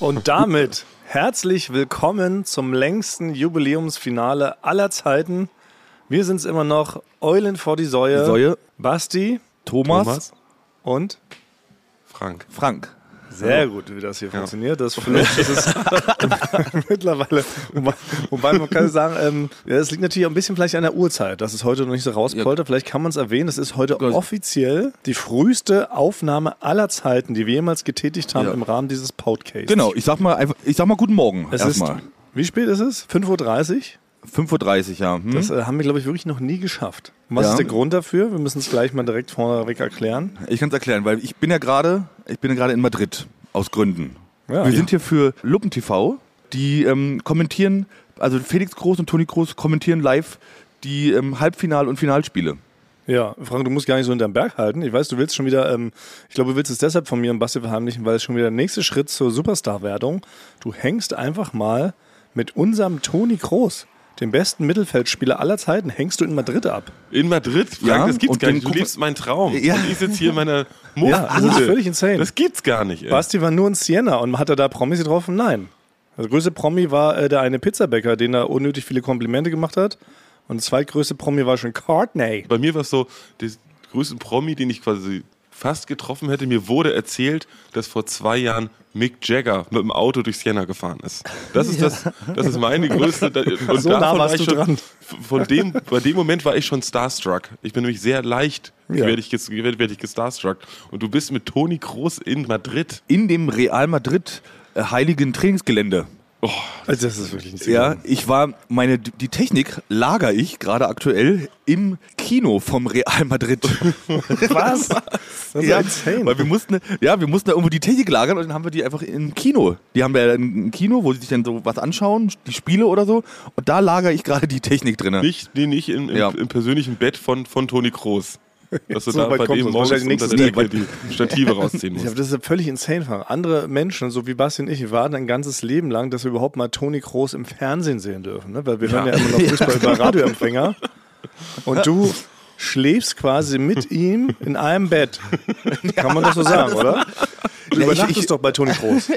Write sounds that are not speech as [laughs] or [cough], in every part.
Und damit herzlich willkommen zum längsten Jubiläumsfinale aller Zeiten. Wir sind es immer noch, Eulen vor die Säue. Säue. Basti Thomas, Thomas. und Frank. Frank. Sehr gut, wie das hier funktioniert. Das Flucht, das ist [laughs] mittlerweile, wobei, man kann sagen, ähm, ja, es liegt natürlich auch ein bisschen vielleicht an der Uhrzeit, dass es heute noch nicht so rauspoltert. Vielleicht kann man es erwähnen, es ist heute Ja. offiziell die früheste Aufnahme aller Zeiten, die wir jemals getätigt haben Ja. im Rahmen dieses Podcasts. Genau, ich sag mal ich sag mal guten Morgen. Es ist, erstmal. wie spät ist es? 5.30 Uhr? 5.30 Uhr, ja. Hm? Das äh, haben wir, glaube ich, wirklich noch nie geschafft. Was Ja. ist der Grund dafür? Wir müssen es gleich mal direkt vorneweg erklären. Ich kann es erklären, weil ich bin ja gerade, ich bin ja gerade in Madrid aus Gründen. Ja. Wir sind hier für Luppen TV, die ähm, kommentieren, also Felix Groß und Toni Groß kommentieren live die ähm, Halbfinal- und Finalspiele. Ja, Frank, du musst gar nicht so hinterm Berg halten. Ich weiß, du willst schon wieder, ähm, ich glaube, du willst es deshalb von mir und Basti verheimlichen, weil es schon wieder der nächste Schritt zur Superstar-Wertung. Du hängst einfach mal mit unserem Toni Kroos, dem besten Mittelfeldspieler aller Zeiten, hängst du in Madrid ab. In Madrid? Frank, Ja, das gibt's gar den nicht. Du lebst meinen Traum. Ja. Und ich sitze hier in meiner Muff. [laughs] Ja, das ist völlig insane. Das gibt's gar nicht. Ey. Basti war nur in Siena und hat er da Promis getroffen? Nein. Der größte Promi war äh, der eine Pizzabäcker, den er unnötig viele Komplimente gemacht hat. Und der zweitgrößte Promi war schon Courtney. Bei mir war es so, der größte Promi, den ich quasi fast getroffen hätte. Mir wurde erzählt, dass vor zwei Jahren Mick Jagger mit dem Auto durch Siena gefahren ist. Das ist das, das ist meine größte. [laughs] Und So nah warst war ich du schon, dran. Von dem, bei dem Moment war ich schon starstruck. Ich bin nämlich sehr leicht, Ja. werde ich, werde werd ich gestarstruck. Und du bist mit Toni Kroos in Madrid. In dem Real Madrid äh, heiligen Trainingsgelände. Also das ist wirklich nicht Ja, ich war, meine, die Technik lager ich gerade aktuell im Kino vom Real Madrid. [laughs] Was? Das ist ja, insane. weil wir mussten, ja, wir mussten da irgendwo die Technik lagern und dann haben wir die einfach im Kino. Die haben wir ja ein Kino, wo sie sich dann so was anschauen, die Spiele oder so. Und da lagere ich gerade die Technik drin. Nicht, nee, nicht im, im, Ja. im persönlichen Bett von, von Toni Kroos. [laughs] Dass du So da bei dem morgens unter der Decke die Stative rausziehen Ja, musst. das ist völlig insane. Andere Menschen, so wie Basti und ich, warten ein ganzes Leben lang, dass wir überhaupt mal Toni Kroos im Fernsehen sehen dürfen. Ne? Weil wir hören ja immer noch [laughs] Fußball über Radioempfänger. Und du schläfst quasi mit ihm in einem Bett. [laughs] Kann man das so sagen, oder? Du Ja, ich- übernachtest ich- doch bei Toni Kroos.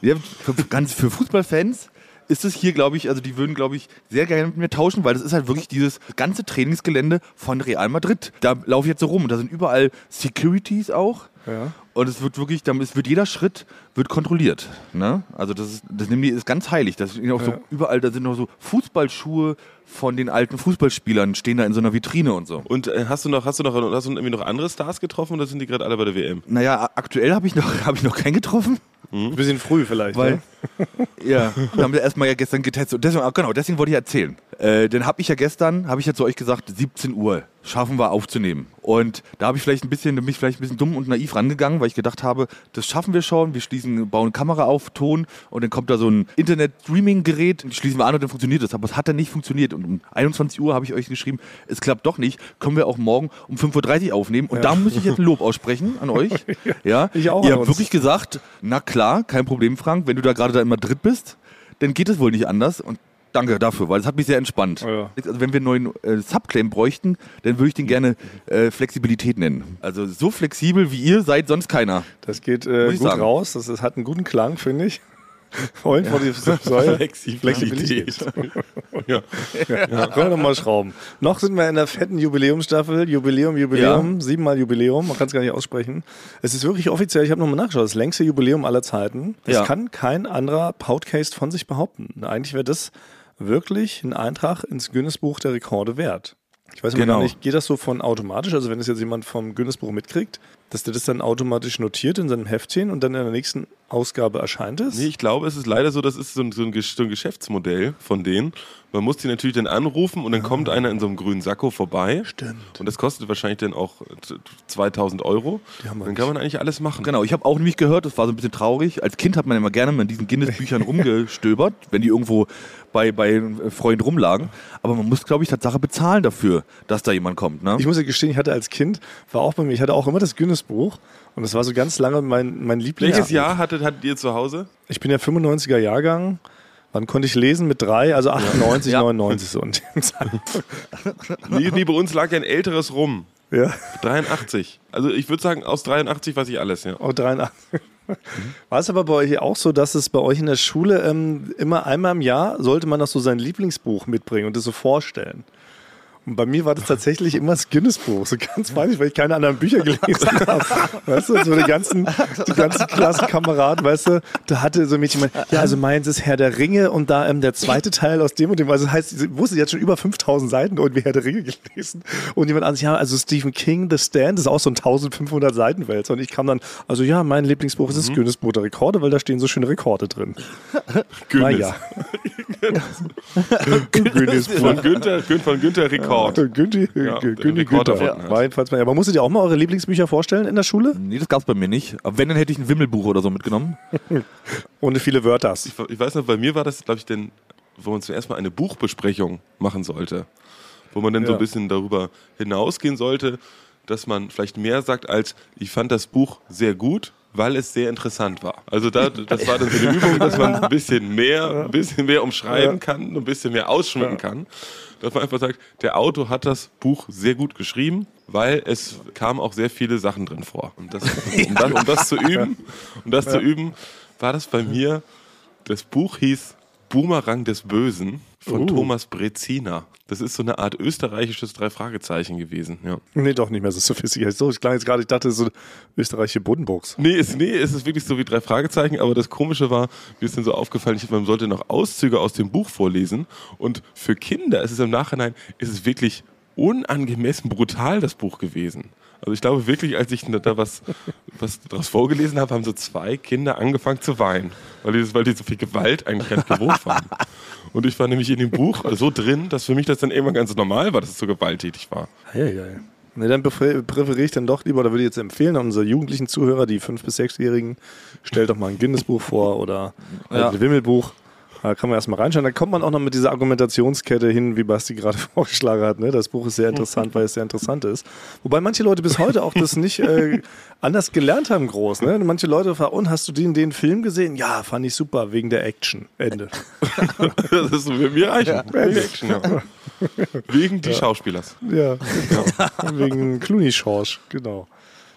Ja, für, ganz für Fußballfans ist es hier, glaube ich, also die würden, glaube ich, sehr gerne mit mir tauschen, weil das ist halt wirklich dieses ganze Trainingsgelände von Real Madrid. Da laufe ich jetzt so rum und da sind überall Securities auch. Ja. Und es wird wirklich, dann- es wird jeder Schritt wird kontrolliert. Ne? Also das ist, das nehmen die, ist ganz heilig. Das sind auch so Ja. überall, da sind noch so Fußballschuhe von den alten Fußballspielern, stehen da in so einer Vitrine und so. Und äh, hast du noch, hast du noch, hast du irgendwie noch andere Stars getroffen oder sind die gerade alle bei der WM? Naja, aktuell habe ich noch, [laughs] habe ich noch keinen getroffen. Ein bisschen früh vielleicht. Weil, ne? ja, [laughs] wir haben wir erstmal ja gestern getestet. Und deswegen, ah, genau, deswegen wollte ich erzählen. Äh, dann habe ich ja gestern, habe ich ja zu euch gesagt, 17 Uhr schaffen wir aufzunehmen. Und da habe ich vielleicht ein bisschen, da bin ich vielleicht ein bisschen dumm und naiv rangegangen, weil ich gedacht habe, das schaffen wir schon. Wir schließen, bauen Kamera auf, Ton und dann kommt da so ein Internet-Streaming-Gerät, und schließen wir an und dann funktioniert das. Aber es hat dann nicht funktioniert. Und um 21 Uhr habe ich euch geschrieben, es klappt doch nicht. Können wir auch morgen um 5.30 Uhr aufnehmen. Und da muss ich jetzt ein Lob aussprechen an euch. [laughs] Ja, Ich auch Ihr habt uns. wirklich gesagt, na klar, kein Problem, Frank, wenn du da gerade da in Madrid bist, dann geht es wohl nicht anders. Und danke dafür, weil es hat mich sehr entspannt. Ja. Also wenn wir einen neuen äh, Subclaim bräuchten, dann würde ich den gerne äh, Flexibilität nennen. Also so flexibel wie ihr seid sonst keiner. Das geht äh, gut sagen. raus. Das, das hat einen guten Klang, finde ich. [laughs] Eulen vor die Säule. Flexibilität. [laughs] ja. Ja, können wir noch mal schrauben. Noch sind wir in der fetten Jubiläumsstaffel. Jubiläum, Jubiläum, siebenmal Jubiläum. Man kann es gar nicht aussprechen. Es ist wirklich offiziell, ich habe nochmal nachgeschaut, das längste Jubiläum aller Zeiten. Das Ja. kann kein anderer Podcast von sich behaupten. Eigentlich wäre das wirklich ein Eintrag ins Guinness-Buch der Rekorde wert. Ich weiß Genau. gar nicht, geht das so von automatisch? Also wenn es jetzt jemand vom Guinness-Buch mitkriegt, dass der das dann automatisch notiert in seinem Heftchen und dann in der nächsten Ausgabe erscheint es? Nee, ich glaube, es ist leider so, das ist so ein, so ein, Geschäftsmodell von denen. Man muss die natürlich dann anrufen und dann kommt einer in so einem grünen Sakko vorbei. Stimmt. Und das kostet wahrscheinlich dann auch t- 2000 Euro. Dann kann man eigentlich alles machen. Genau, ich habe auch nämlich gehört, das war so ein bisschen traurig. Als Kind hat man immer gerne mal in diesen Guinness-Büchern [laughs] rumgestöbert, wenn die irgendwo bei, bei Freunden rumlagen. Aber man muss, glaube ich, Tatsache bezahlen dafür, dass da jemand kommt. Ne? Ich muss ja gestehen, ich hatte als Kind, war auch bei mir, ich hatte auch immer das Guinness-Buch und das war so ganz lange mein, mein Lieblings. Welches Jahr hattet, hattet ihr zu Hause? Ich bin ja 95er Jahrgang. Wann konnte ich lesen? Mit drei, also 98, Ja. 99 so. in dem Zeit. Nee, nee, bei uns lag ja ein älteres rum. ja, 83. Also ich würde sagen, aus 83 weiß ich alles, ja. oh, 83. War es aber bei euch auch so, dass es bei euch in der Schule ähm, immer einmal im Jahr sollte man noch so sein Lieblingsbuch mitbringen und das so vorstellen? Und bei mir war das tatsächlich immer das Guinness-Buch. So ganz peinlich, weil ich keine anderen Bücher gelesen [laughs] habe. Weißt du, so die ganzen, die ganzen Klassenkameraden, weißt du, da hatte so ein Mädchen, ja, also meins ist Herr der Ringe und da ähm, der zweite Teil aus dem und dem. Also das heißt, sie wusste jetzt schon über 5000 Seiten und wie Herr der Ringe gelesen. Und jemand anderes, ja, also Stephen King, The Stand, ist auch so ein 1500 Seiten Wälzer. Und ich kam dann, also ja, mein Lieblingsbuch ist das Mhm. Guinness-Buch der Rekorde, weil da stehen so schöne Rekorde drin. Guinness. [laughs] Guinness Von Günther, Gün- von Günther Rekord. [laughs] Günni, Ja, der Günni Rekord ja. War jedenfalls mal- Aber musstet ihr auch mal eure Lieblingsbücher vorstellen in der Schule? Nee, das gab's bei mir nicht. Aber wenn, dann hätte ich ein Wimmelbuch oder so mitgenommen. [laughs] Ohne viele Wörter. Ich, ich weiß noch, bei mir war das, glaube ich, denn, wo man zuerst mal eine Buchbesprechung machen sollte. Wo man dann so Ja. ein bisschen darüber hinausgehen sollte, dass man vielleicht mehr sagt als, ich fand das Buch sehr gut, weil es sehr interessant war. Also da, das war dann so eine [laughs] Übung, dass man ein bisschen mehr, ein bisschen mehr umschreiben kann, ein bisschen mehr ausschmücken kann. Dass man einfach sagt, der Autor hat das Buch sehr gut geschrieben, weil es kamen auch sehr viele Sachen drin vor. Und das, [laughs] um, das, um das zu üben, um das zu üben, war das bei mir das Buch hieß Boomerang des Bösen von Uh. Thomas Brezina. Das ist so eine Art österreichisches Drei-Fragezeichen gewesen. Ja. Nee, doch nicht mehr so sophisticated. So, ich klang jetzt gerade, ich dachte, so österreichische Buddenbrooks. Nee, es, nee, es ist wirklich so wie drei Fragezeichen, aber das Komische war, mir ist dann so aufgefallen, ich, man sollte noch Auszüge aus dem Buch vorlesen. Und für Kinder ist es im Nachhinein, ist es wirklich unangemessen brutal, das Buch gewesen. Also ich glaube wirklich, als ich da was, was daraus vorgelesen habe, haben so zwei Kinder angefangen zu weinen, weil die, weil die so viel Gewalt eigentlich gewohnt waren. Und ich war nämlich in dem Buch so drin, dass für mich das dann irgendwann ganz normal war, dass es so gewalttätig war. Ja, ja, ja. Nee, dann präfer- präferiere ich dann doch lieber, oder würde ich jetzt empfehlen, an unsere jugendlichen Zuhörer, die 5- bis 6-Jährigen, stellt doch mal ein Guinness-Buch vor oder Ja. ein Wimmelbuch. Da kann man erstmal reinschauen. Da kommt man auch noch mit dieser Argumentationskette hin, wie Basti gerade [laughs] vorgeschlagen hat. Ne? Das Buch ist sehr interessant, weil es sehr interessant ist. Wobei manche Leute bis heute auch das nicht äh, anders gelernt haben, groß. Ne? Manche Leute fragen, und hast du den, den Film gesehen? Ja, fand ich super, wegen der Action. Ende. [laughs] Das ist so für mich reichen. Wegen Action, ja. Wegen die Schauspielers. Ja, genau. Wegen Clooney Schorsch, genau.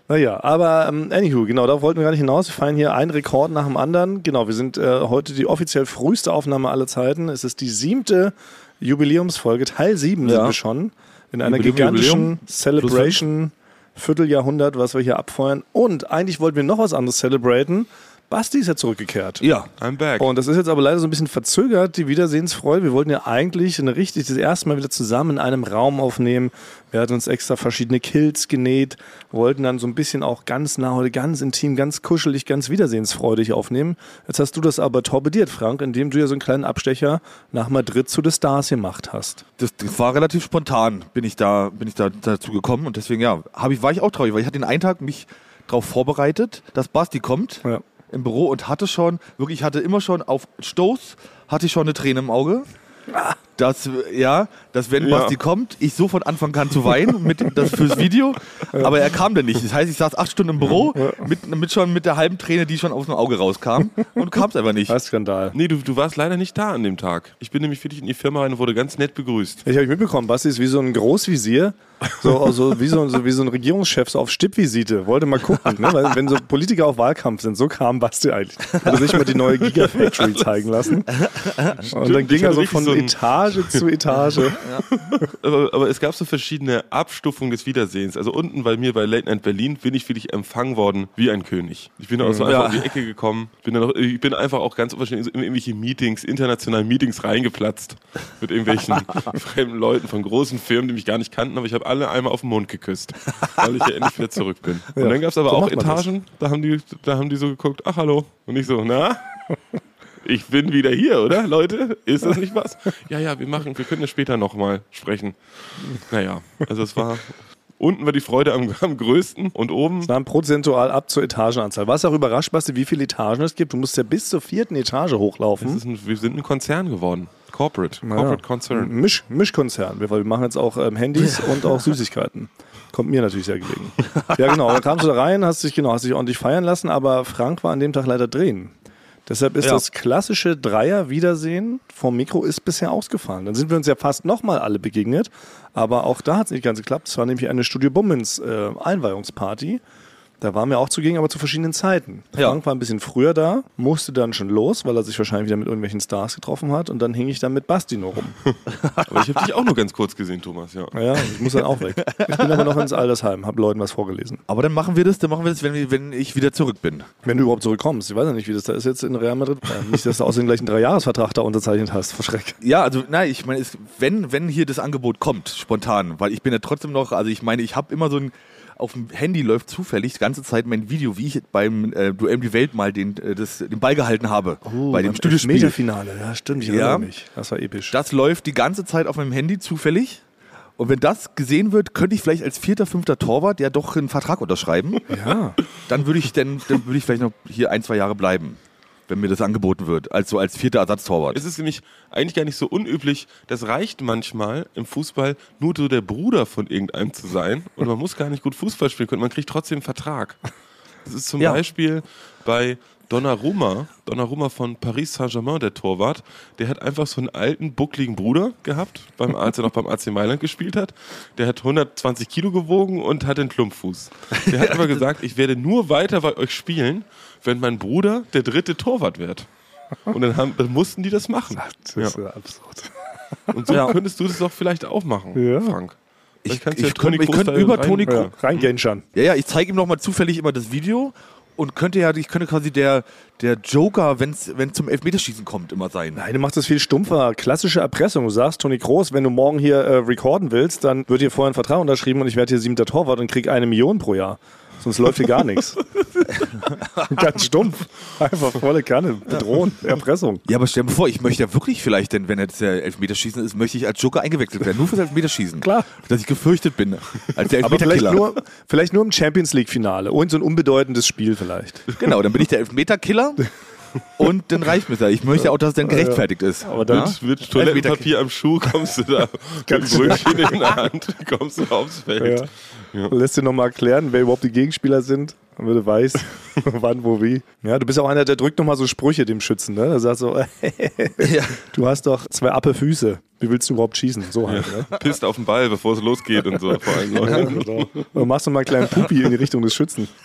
Naja, aber ähm, anywho, genau, da wollten wir gar nicht hinaus. Wir feiern hier einen Rekord nach dem anderen. Genau, wir sind äh, heute die offiziell früheste Aufnahme aller Zeiten. Es ist die siebte Jubiläumsfolge, Teil sieben sind Ja. wir schon. In einer Jubiläum, gigantischen Jubiläum. Celebration, Vierteljahrhundert, was wir hier abfeuern. Und eigentlich wollten wir noch was anderes celebraten. Basti ist ja zurückgekehrt. Ja. I'm back. Und das ist jetzt aber leider so ein bisschen verzögert, die Wiedersehensfreude. Wir wollten ja eigentlich eine richtig, das erste Mal wieder zusammen in einem Raum aufnehmen. Wir hatten uns extra verschiedene Kills genäht, wollten dann so ein bisschen auch ganz nah heute, ganz intim, ganz kuschelig, ganz wiedersehensfreudig aufnehmen. Jetzt hast du das aber torpediert, Frank, indem du ja so einen kleinen Abstecher nach Madrid zu The Stars gemacht hast. Das, das war relativ spontan, bin ich da, bin ich da dazu gekommen und deswegen ja, ich, war ich auch traurig, weil ich hatte den einen Tag mich darauf vorbereitet, dass Basti kommt Ja. Im Büro und hatte schon, wirklich, ich hatte immer schon auf Stoß, hatte ich schon eine Träne im Auge. Dass, ja, dass wenn Ja. Basti kommt, ich sofort anfangen kann zu weinen mit, das fürs Video. Aber er kam dann nicht. Das heißt, ich saß acht Stunden im Büro mit, mit schon mit der halben Träne, die schon aus dem Auge rauskam und kam es einfach nicht. Was Skandal. Nee, du, du warst leider nicht da an dem Tag. Ich bin nämlich wirklich in die Firma rein und wurde ganz nett begrüßt. Ich habe mitbekommen, Basti ist wie so ein Großvisier, so, also wie, so, so, wie so ein Regierungschef, so auf Stippvisite. Wollte mal gucken, ne? Weil, wenn so Politiker auf Wahlkampf sind, so kam Basti eigentlich. Hat sich mal die neue Gigafactory zeigen lassen. [laughs] Und dann ging er so von so ein- Etage [laughs] zu Etage. Aber, aber es gab so verschiedene Abstufungen des Wiedersehens. Also unten bei mir bei Late Night Berlin bin ich wirklich empfangen worden wie ein König. Ich bin dann auch so einfach Ja. um die Ecke gekommen. Bin dann auch, ich bin einfach auch ganz unverständlich in irgendwelche Meetings, internationalen Meetings reingeplatzt. Mit irgendwelchen [laughs] fremden Leuten von großen Firmen, die mich gar nicht kannten. Aber ich habe alle einmal auf den Mund geküsst, weil ich ja endlich wieder zurück bin. Ja, Und dann gab es aber so auch das. Etagen, da haben, die, da haben die so geguckt, ach hallo. Und ich so, na? Ich bin wieder hier, oder, Leute? Ist das nicht was? [laughs] Ja, ja, wir machen, wir können ja später nochmal sprechen. Naja, also es war. Unten war die Freude am, am größten und oben. Nahm prozentual ab zur Etagenanzahl. Warst du auch überrascht, Basti, wie viele Etagen es gibt? Du musst ja bis zur vierten Etage Es hochlaufen. ist ein, wir sind ein Konzern geworden. Corporate. Ja. Corporate Concern. Misch, Mischkonzern, weil wir machen jetzt auch ähm, Handys und auch Süßigkeiten. Kommt mir natürlich sehr gelegen. [laughs] Ja, genau. Dann kamst du da rein, hast dich, genau, hast dich ordentlich feiern lassen, aber Frank war an dem Tag leider drehen. Deshalb ist Ja. das klassische Dreier-Wiedersehen vom Mikro ist bisher ausgefallen. Dann sind wir uns ja fast nochmal alle begegnet, aber auch da hat es nicht ganz geklappt. Es war nämlich eine Studio Bummens äh, Einweihungsparty. Da waren wir auch zugegen, aber zu verschiedenen Zeiten. Ja. Frank war ein bisschen früher da, musste dann schon los, weil er sich wahrscheinlich wieder mit irgendwelchen Stars getroffen hat. Und dann hing ich dann mit Basti nur rum. [laughs] Aber ich habe dich auch nur ganz kurz gesehen, Thomas, ja. Ja, ich muss dann auch weg. Ich bin aber noch ins Altersheim, habe Leuten was vorgelesen. Aber dann machen wir das, dann machen wir das, wenn, wenn ich wieder zurück bin. Wenn du überhaupt zurückkommst. Ich weiß ja nicht, wie das da ist jetzt in Real Madrid. Äh, [laughs] Nicht, dass du außerdem gleich einen Dreijahresvertrag da unterzeichnet hast. Verschreck. Ja, also nein, ich meine, wenn, wenn hier das Angebot kommt, spontan, weil ich bin ja trotzdem noch, also ich meine, ich habe immer so ein, auf dem Handy läuft zufällig die ganze Zeit mein Video, wie ich beim äh, Duell um die Welt mal den, äh, das, den Ball gehalten habe. bei dem Studiospiel. Meterfinale. Ja, stimmt. Ich Ja. erinnere mich. Das war episch. Das läuft die ganze Zeit auf meinem Handy zufällig. Und wenn das gesehen wird, könnte ich vielleicht als vierter, fünfter Torwart ja doch einen Vertrag unterschreiben. ja. Dann würde ich, dann, dann würde ich vielleicht noch hier ein, zwei Jahre bleiben, wenn mir das angeboten wird, als so als vierter Ersatztorwart. Es ist nämlich eigentlich gar nicht so unüblich. Das reicht manchmal im Fußball nur so der Bruder von irgendeinem zu sein. Und man muss gar nicht gut Fußball spielen können. Man kriegt trotzdem einen Vertrag. Das ist zum Ja. Beispiel bei Donnarumma, Donnarumma von Paris Saint-Germain, der Torwart, der hat einfach so einen alten, buckligen Bruder gehabt, beim, als er noch beim AC Mailand gespielt hat. Der hat 120 Kilo gewogen und hat den Klumpfuß. Der hat [laughs] aber gesagt, ich werde nur weiter bei euch spielen, wenn mein Bruder der dritte Torwart wird. Und dann, haben, dann mussten die das machen. Das Ja. ist ja absurd. Und so Ja. könntest du das doch vielleicht auch machen, Ja. Frank. Ich- ich du ja könnte- ich könnte über rein- Toni Ja, rein Genschan. Ja, ja, ich zeige ihm noch mal zufällig immer das Video und könnte ja, ich könnte quasi der, der Joker, wenn es zum Elfmeterschießen kommt, immer sein. Nein, du machst das viel stumpfer. Klassische Erpressung. Du sagst, Toni Kroos, wenn du morgen hier äh, recorden willst, dann wird dir vorher ein Vertrag unterschrieben und ich werde hier siebter Torwart und krieg eine Million pro Jahr. Sonst läuft hier gar nichts. [laughs] Ganz stumpf. Einfach volle Kanne. Bedrohen. Erpressung. Ja, aber stell dir vor, ich möchte ja wirklich vielleicht, denn wenn jetzt der Elfmeterschießen ist, möchte ich als Joker eingewechselt werden. Nur fürs Elfmeterschießen. Klar. Dass ich gefürchtet bin. Als der Aber vielleicht Elfmeterkiller. nur, vielleicht nur im Champions League-Finale. Und so ein unbedeutendes Spiel vielleicht. Genau, dann bin ich der Elfmeterkiller. Und dann reicht mir das. Ich möchte auch, dass es dann gerechtfertigt ist. Aber dann- Ja? Mit, mit Toilettenpapier am Schuh kommst du da, [laughs] mit Brötchen in der Hand, kommst du aufs Feld. Ja. Lässt dir nochmal erklären, wer überhaupt die Gegenspieler sind, damit du weißt, [laughs] wann, wo, wie. Ja, du bist auch einer, der drückt nochmal so Sprüche dem Schützen. Ne? Der sagt so, [laughs] Ja. du hast doch zwei appe Füße. Wie willst du überhaupt schießen? So halt. Ne? [laughs] Pisst auf den Ball, bevor es losgeht und so. Vor allem Ja, genau. Dann machst du mal einen kleinen Pupi in die Richtung des Schützen. [laughs]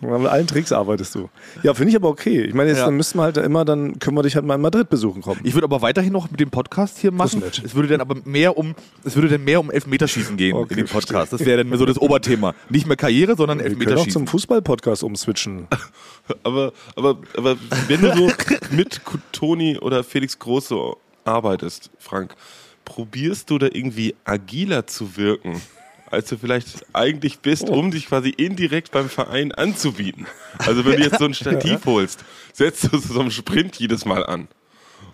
Und mit allen Tricks arbeitest du. Ja, finde ich aber okay. Ich meine, jetzt Ja. dann müssten wir halt immer, dann können wir dich halt mal in Madrid besuchen kommen. Ich würde aber weiterhin noch mit dem Podcast hier machen. Es würde dann aber mehr um, es würde dann mehr um Elfmeterschießen gehen Okay, in dem Podcast. Das wäre dann so das Oberthema. Nicht mehr Karriere, sondern wir können auch Elfmeterschießen. zum Fußball-Podcast umswitchen. [laughs] Aber, aber, aber wenn du so mit Toni oder Felix Große arbeitest, Frank, probierst du da irgendwie agiler zu wirken, als du vielleicht eigentlich bist, um dich quasi indirekt beim Verein anzubieten? Also wenn du jetzt so ein [laughs] Stativ holst, setzt du so einen Sprint jedes Mal an.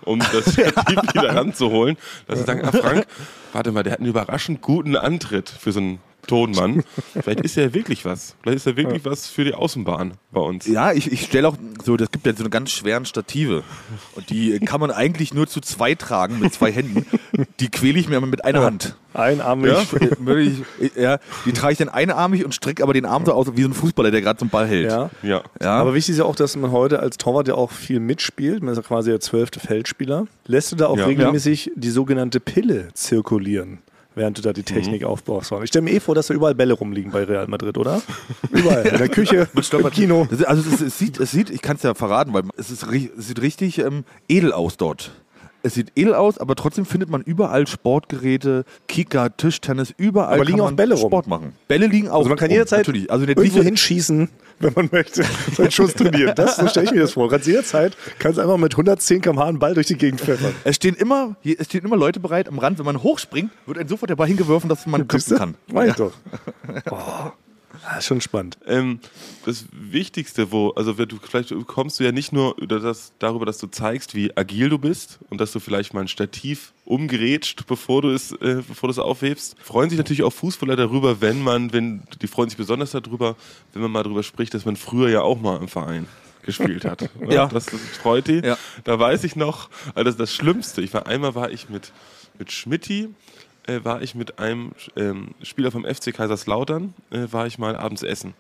Um das Stativ [laughs] wieder ranzuholen, dass sie sagen, ah Frank, warte mal, der hat einen überraschend guten Antritt für so einen Tonmann. Vielleicht ist er wirklich was. Vielleicht ist er wirklich was für die Außenbahn bei uns. Ja, ich, ich stelle auch so, das gibt ja so eine ganz schweren Stative. Und die kann man eigentlich nur zu zwei tragen mit zwei Händen. Die quäle ich mir immer mit einer Hand. Einarmig. Ja, ich, ja, die trage ich dann einarmig und strecke aber den Arm so aus wie so ein Fußballer, der gerade zum Ball hält. Ja. Ja. Ja. Aber wichtig ist ja auch, dass man heute als Torwart ja auch viel mitspielt. Man ist ja quasi der zwölfte Feldspieler. Lässt du da auch Ja. regelmäßig die sogenannte Pille zirkulieren, während du da die Technik aufbaust? Ich stelle mir eh vor, dass da überall Bälle rumliegen bei Real Madrid, oder? Überall. In der Küche, [laughs] im Kino. Also es, es sieht, es sieht, ich kann es ja verraten, weil es, ist, es sieht richtig ähm, edel aus dort. Es sieht edel aus, aber trotzdem findet man überall Sportgeräte, Kicker, Tischtennis, überall Aber liegen kann auch Bälle rum? Sport machen. Bälle liegen auch Also man kann rum, jederzeit natürlich. Also irgendwo hinschießen, [laughs] wenn man möchte. Sein Schuss trainieren. Das, so stelle ich mir das vor. Kannst jederzeit, kannst einfach mit 110 km/h einen Ball durch die Gegend pfeffern. Es stehen, immer, hier- es stehen immer Leute bereit am Rand. Wenn man hochspringt, wird einem sofort der Ball hingeworfen, dass man köpfen du? kann. Mach ich doch. [laughs] Oh, das ist schon spannend. Ähm, das Wichtigste, wo, also du, vielleicht kommst du ja nicht nur das, darüber, dass du zeigst, wie agil du bist und dass du vielleicht mal ein Stativ umgerätscht, bevor du es, äh, bevor du es aufhebst. Freuen sich natürlich auch Fußballer darüber, wenn man, wenn, die freuen sich besonders darüber, wenn man mal darüber spricht, dass man früher ja auch mal im Verein gespielt hat. [laughs] Ja. Das, das freut die. Ja. Da weiß ich noch, also das, das Schlimmste, ich war einmal war ich mit, mit Schmidti, äh, war ich mit einem ähm, Spieler vom FC Kaiserslautern, äh, war ich mal abends essen.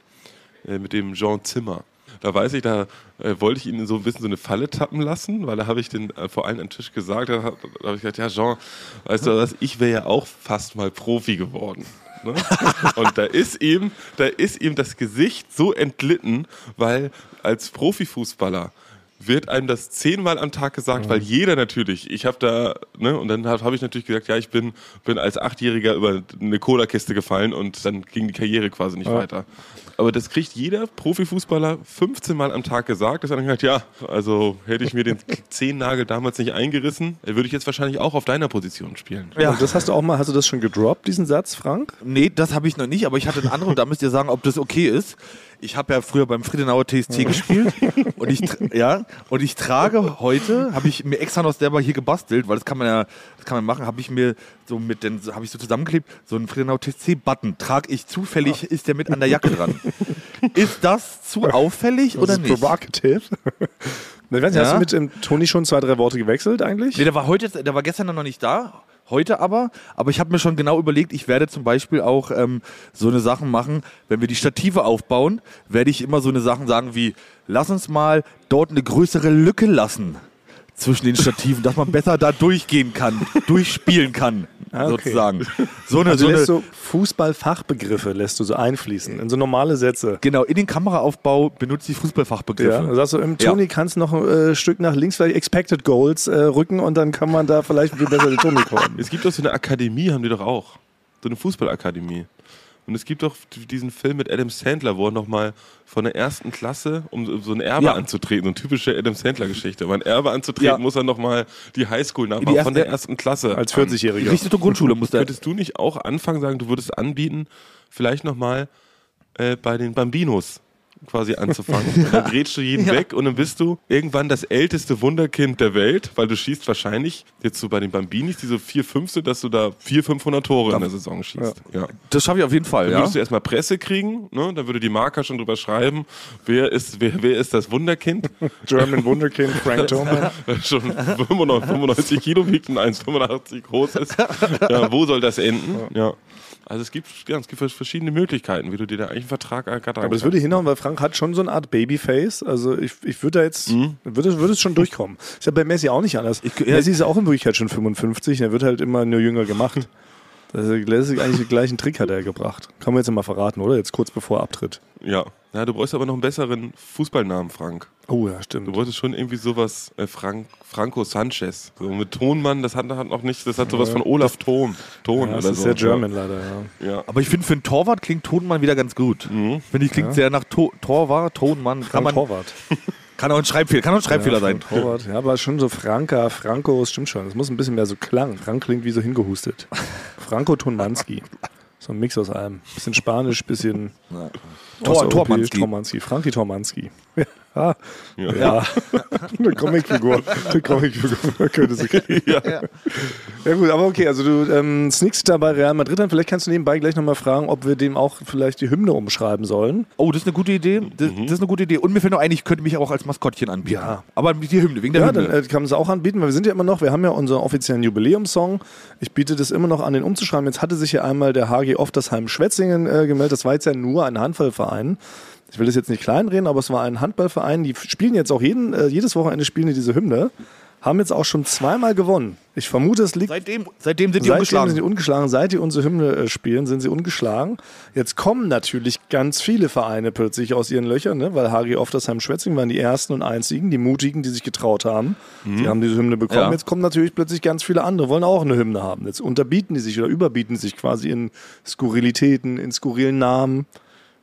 Äh, mit dem Jean Zimmer. Da weiß ich, da äh, wollte ich ihn so ein bisschen so eine Falle tappen lassen, weil da habe ich den äh, vor allen am Tisch gesagt, da habe hab ich gesagt, ja Jean, weißt du was, ich wäre ja auch fast mal Profi geworden. Ne? [laughs] Und da ist ihm, da ist ihm das Gesicht so entlitten, weil als Profifußballer wird einem das zehnmal am Tag gesagt, weil jeder natürlich, ich habe da, ne, und dann habe hab ich natürlich gesagt, ja, ich bin, bin als Achtjähriger über eine Cola-Kiste gefallen und dann ging die Karriere quasi nicht weiter. Aber das kriegt jeder Profifußballer 15 Mal am Tag gesagt, dass er dann sagt, ja, also hätte ich mir den [laughs] Zehennagel damals nicht eingerissen, würde ich jetzt wahrscheinlich auch auf deiner Position spielen. Ja. Und das hast du auch mal, hast du das schon gedroppt, diesen Satz, Frank? Nee, das habe ich noch nicht, aber ich hatte einen anderen und da müsst ihr sagen, ob das okay ist. Ich habe ja früher beim Friedenauer TSC gespielt [laughs] und ich ja und ich trage heute habe ich mir extra noch selber hier gebastelt, weil das kann man ja das kann man machen, habe ich mir so mit den habe ich so zusammengeklebt, so einen Friedenauer TSC Button trage ich zufällig ist der mit an der Jacke dran. Ist das zu auffällig oder das ist nicht? provocative. [laughs] Ich weiß nicht, Hast Ja. du mit ähm, Toni schon zwei, drei Worte gewechselt eigentlich? Nee, der war heute, der war gestern noch nicht da. Heute aber, aber ich habe mir schon genau überlegt, ich werde zum Beispiel auch ähm, so eine Sachen machen, wenn wir die Stative aufbauen, werde ich immer so eine Sachen sagen wie, lass uns mal dort eine größere Lücke lassen zwischen den Stativen, dass man besser da durchgehen kann, durchspielen kann, Ah, okay. sozusagen. So eine, Also so eine, lässt du Fußballfachbegriffe lässt du so einfließen in so normale Sätze. genau, in den Kameraaufbau benutze ich Ja, Fußballfachbegriffe. dann sagst du, im Toni kannst noch ein äh, Stück nach links vielleicht Expected Goals äh, rücken und dann kann man da vielleicht viel besser den Toni kommen. Es gibt doch so eine Akademie, haben die doch auch. So eine Fußballakademie. Und es gibt doch diesen Film mit Adam Sandler, wo er nochmal von der ersten Klasse, um so ein Erbe Ja. anzutreten, so eine typische Adam Sandler-Geschichte. Um ein Erbe anzutreten, Ja. muss er nochmal die Highschool nachmachen, Die erste- von der ersten Klasse. Als an. 40-Jähriger. Richtung Grundschule muss der. Könntest du nicht auch anfangen, sagen, du würdest anbieten, vielleicht nochmal äh, bei den Bambinos quasi anzufangen. [laughs] Und Dann grätschst du jeden weg und dann bist du irgendwann das älteste Wunderkind der Welt, weil du schießt wahrscheinlich jetzt so bei den Bambinis, die so 4, 5 sind, dass du da 400, 500 Tore in der Saison schießt. Ja. Das schaffe ich auf jeden Fall, Dann ja. würdest du erstmal Presse kriegen, ne? dann würde die Marker schon drüber schreiben, wer ist, wer, wer ist das Wunderkind, [laughs] German Wunderkind, Frank [laughs] Thoman. das schon 95, 95 Kilo wiegt und 1,85 groß ist. Ja, wo soll das enden? Ja. Also es gibt, ja, es gibt verschiedene Möglichkeiten, wie du dir da eigentlich einen Vertrag ergattern Aber das würde hinhauen, weil Frank hat schon so eine Art Babyface. Also ich, ich würde da jetzt, würde, würde es schon durchkommen. Ist ja bei Messi auch nicht anders. Ich- ja. Messi ist auch in Wirklichkeit schon 55, er wird halt immer nur jünger gemacht. [laughs] Das ist, eigentlich den gleichen Trick hat er gebracht. Kann man jetzt mal verraten, oder? Jetzt kurz bevor er abtritt. Ja. ja, du bräuchst aber noch einen besseren Fußballnamen, Frank. Oh ja, Du stimmt. bräuchtest schon irgendwie sowas, äh, Frank, Franco Sanchez. So mit Tonmann, das hat, hat noch nicht, das hat sowas von Olaf Ton. Ton Ja, das oder ist so. sehr German leider, ja. Ja. Aber ich finde, für einen Torwart klingt Tonmann wieder ganz gut. Finde ich, klingt sehr nach to Torwart, Tonmann. Kann, Frank man, Torwart. [laughs] kann auch ein Schreibfehler, kann auch ein Schreibfehler ja, sein. Torwart. Ja, aber schon so Franka, Franco, stimmt schon. Das muss ein bisschen mehr so klang. Frank klingt wie so hingehustet. [laughs] Franco Tonmanski. So ein Mix aus allem. Bisschen Spanisch, bisschen Tor, Tormanski. Tormanski. Frankie Tormanski. Ja, Ja. ja. [laughs] eine Comicfigur. Eine Comicfigur [laughs] könnte sie kriegen. Ja. Ja gut, aber okay, also du ähm, sneakst da bei Real Madrid an. Vielleicht kannst du nebenbei gleich nochmal fragen, ob wir dem auch vielleicht die Hymne umschreiben sollen. Oh, das ist eine gute Idee. Das, Mhm. das ist eine gute Idee. Und mir fällt noch ein, ich könnte mich auch als Maskottchen anbieten. Ja. Aber die Hymne, wegen der Ja, Hymne. dann äh, kann man es auch anbieten, weil wir sind ja immer noch, wir haben ja unseren offiziellen Jubiläumssong. Ich biete das immer noch an, den umzuschreiben. Jetzt hatte sich ja einmal der HG Oftersheim Schwetzingen äh, gemeldet. Das war jetzt ja nur ein Handballverein. Ich will das jetzt nicht kleinreden, aber es war ein Handballverein. Die spielen jetzt auch jeden, äh, jedes Wochenende spielen die diese Hymne. Haben jetzt auch schon zweimal gewonnen. Ich vermute, es liegt seitdem, seitdem sind die Seitdem ungeschlagen. sind sie ungeschlagen. Seit die unsere Hymne äh, spielen, sind sie ungeschlagen. Jetzt kommen natürlich ganz viele Vereine plötzlich aus ihren Löchern, ne? weil HG Oftersheim Schwetzing waren die ersten und einzigen, die mutigen, die sich getraut haben. Die haben diese Hymne bekommen. Ja. Jetzt kommen natürlich plötzlich ganz viele andere, wollen auch eine Hymne haben. Jetzt unterbieten die sich oder überbieten sich quasi in Skurrilitäten, in skurrilen Namen.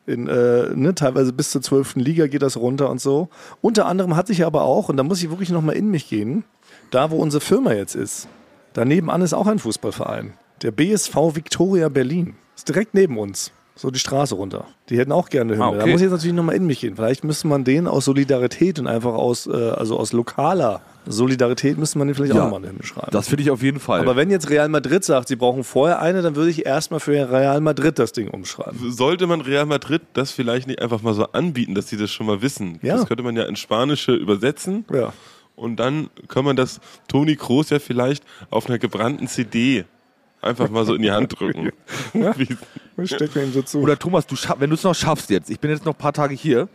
In, äh, ne, teilweise bis zur 12. Liga geht das runter und so. Unter anderem hat sich aber auch, und da muss ich wirklich nochmal in mich gehen, da wo unsere Firma jetzt ist, daneben an ist auch ein Fußballverein. Der BSV Victoria Berlin. Ist direkt neben uns. So die Straße runter. Die hätten auch gerne Hymne. Ah, Da okay. muss ich jetzt natürlich nochmal in mich gehen. Vielleicht müsste man denen aus Solidarität und einfach aus, äh, also aus lokaler Solidarität müsste man denen vielleicht auch Ja. nochmal eine Hymne schreiben. das finde ich auf jeden Fall. aber wenn jetzt Real Madrid sagt, sie brauchen vorher eine, dann würde ich erstmal für Real Madrid das Ding umschreiben. Sollte man Real Madrid das vielleicht nicht einfach mal so anbieten, dass sie das schon mal wissen? Ja. Das könnte man ja ins Spanische übersetzen. Ja. Und dann kann man das Toni Kroos ja vielleicht auf einer gebrannten CD einfach mal so in die Hand drücken. [laughs] Steckt mir ihm so zu. Oder Thomas, du schaff, wenn du es noch schaffst jetzt, ich bin jetzt noch ein paar Tage hier,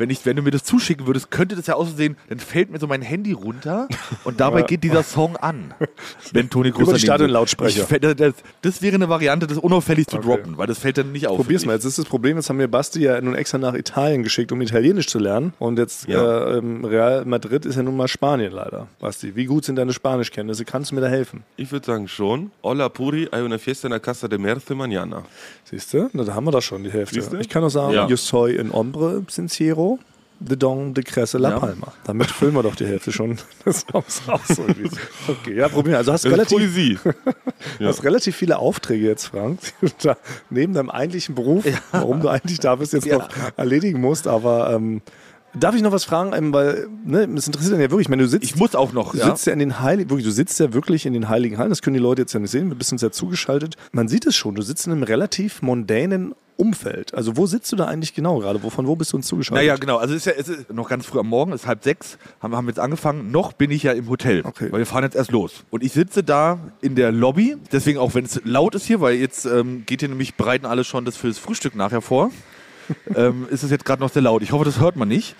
wenn, ich, wenn du mir das zuschicken würdest, könnte das ja aussehen, dann fällt mir so mein Handy runter und dabei [laughs] geht dieser Song an. Wenn Toni Groß Über die Stadionlautsprecher. Ich Das, das wäre eine Variante, das unauffällig zu Okay. droppen, weil das fällt dann nicht auf. Probier's mal. Jetzt ist das Problem, jetzt haben wir Basti ja nun extra nach Italien geschickt, um Italienisch zu lernen. Und jetzt Ja. äh, ähm, Real Madrid ist ja nun mal Spanien leider. Basti, wie gut sind deine Spanischkenntnisse? Kannst du mir da helfen? Ich würde sagen schon. Hola Puri, hay una fiesta en la casa de Merce mañana. Siehst du? Na, da haben wir doch schon die Hälfte. Siehst du? Ich kann auch sagen, Ja. yo soy en hombre sincero de don de Cresse la Ja. Palma. Damit füllen wir doch die Hälfte schon des Songs aus. irgendwie. Okay, ja, probier. Also hast relativ, Poesie. Du [laughs] hast relativ viele Aufträge jetzt, Frank, da neben deinem eigentlichen Beruf, warum du eigentlich da bist, jetzt Ja. noch erledigen musst. Aber ähm, darf ich noch was fragen? Ähm, weil, ne, das interessiert dann ja wirklich. Ich meine, du sitzt, Ich muss auch noch. du Ja? sitzt ja in den Heiligen, wirklich, du sitzt ja wirklich in den Heiligen Hallen. Das können die Leute jetzt ja nicht sehen. Wir bist uns ja zugeschaltet. Man sieht es schon. Du sitzt in einem relativ mondänen Umfeld. Also wo sitzt du da eigentlich genau gerade? Wovon wo bist du uns zugeschaltet? Naja, genau. Also es ist ja es ist noch ganz früh am Morgen, es ist halb sechs, haben, haben jetzt angefangen. Noch bin ich ja im Hotel, Okay. weil wir fahren jetzt erst los. Und ich sitze da in der Lobby, deswegen auch wenn es laut ist hier, weil jetzt ähm, geht hier nämlich, bereiten alle schon das fürs Frühstück nachher vor, ähm, ist es jetzt gerade noch sehr laut. Ich hoffe, das hört man nicht.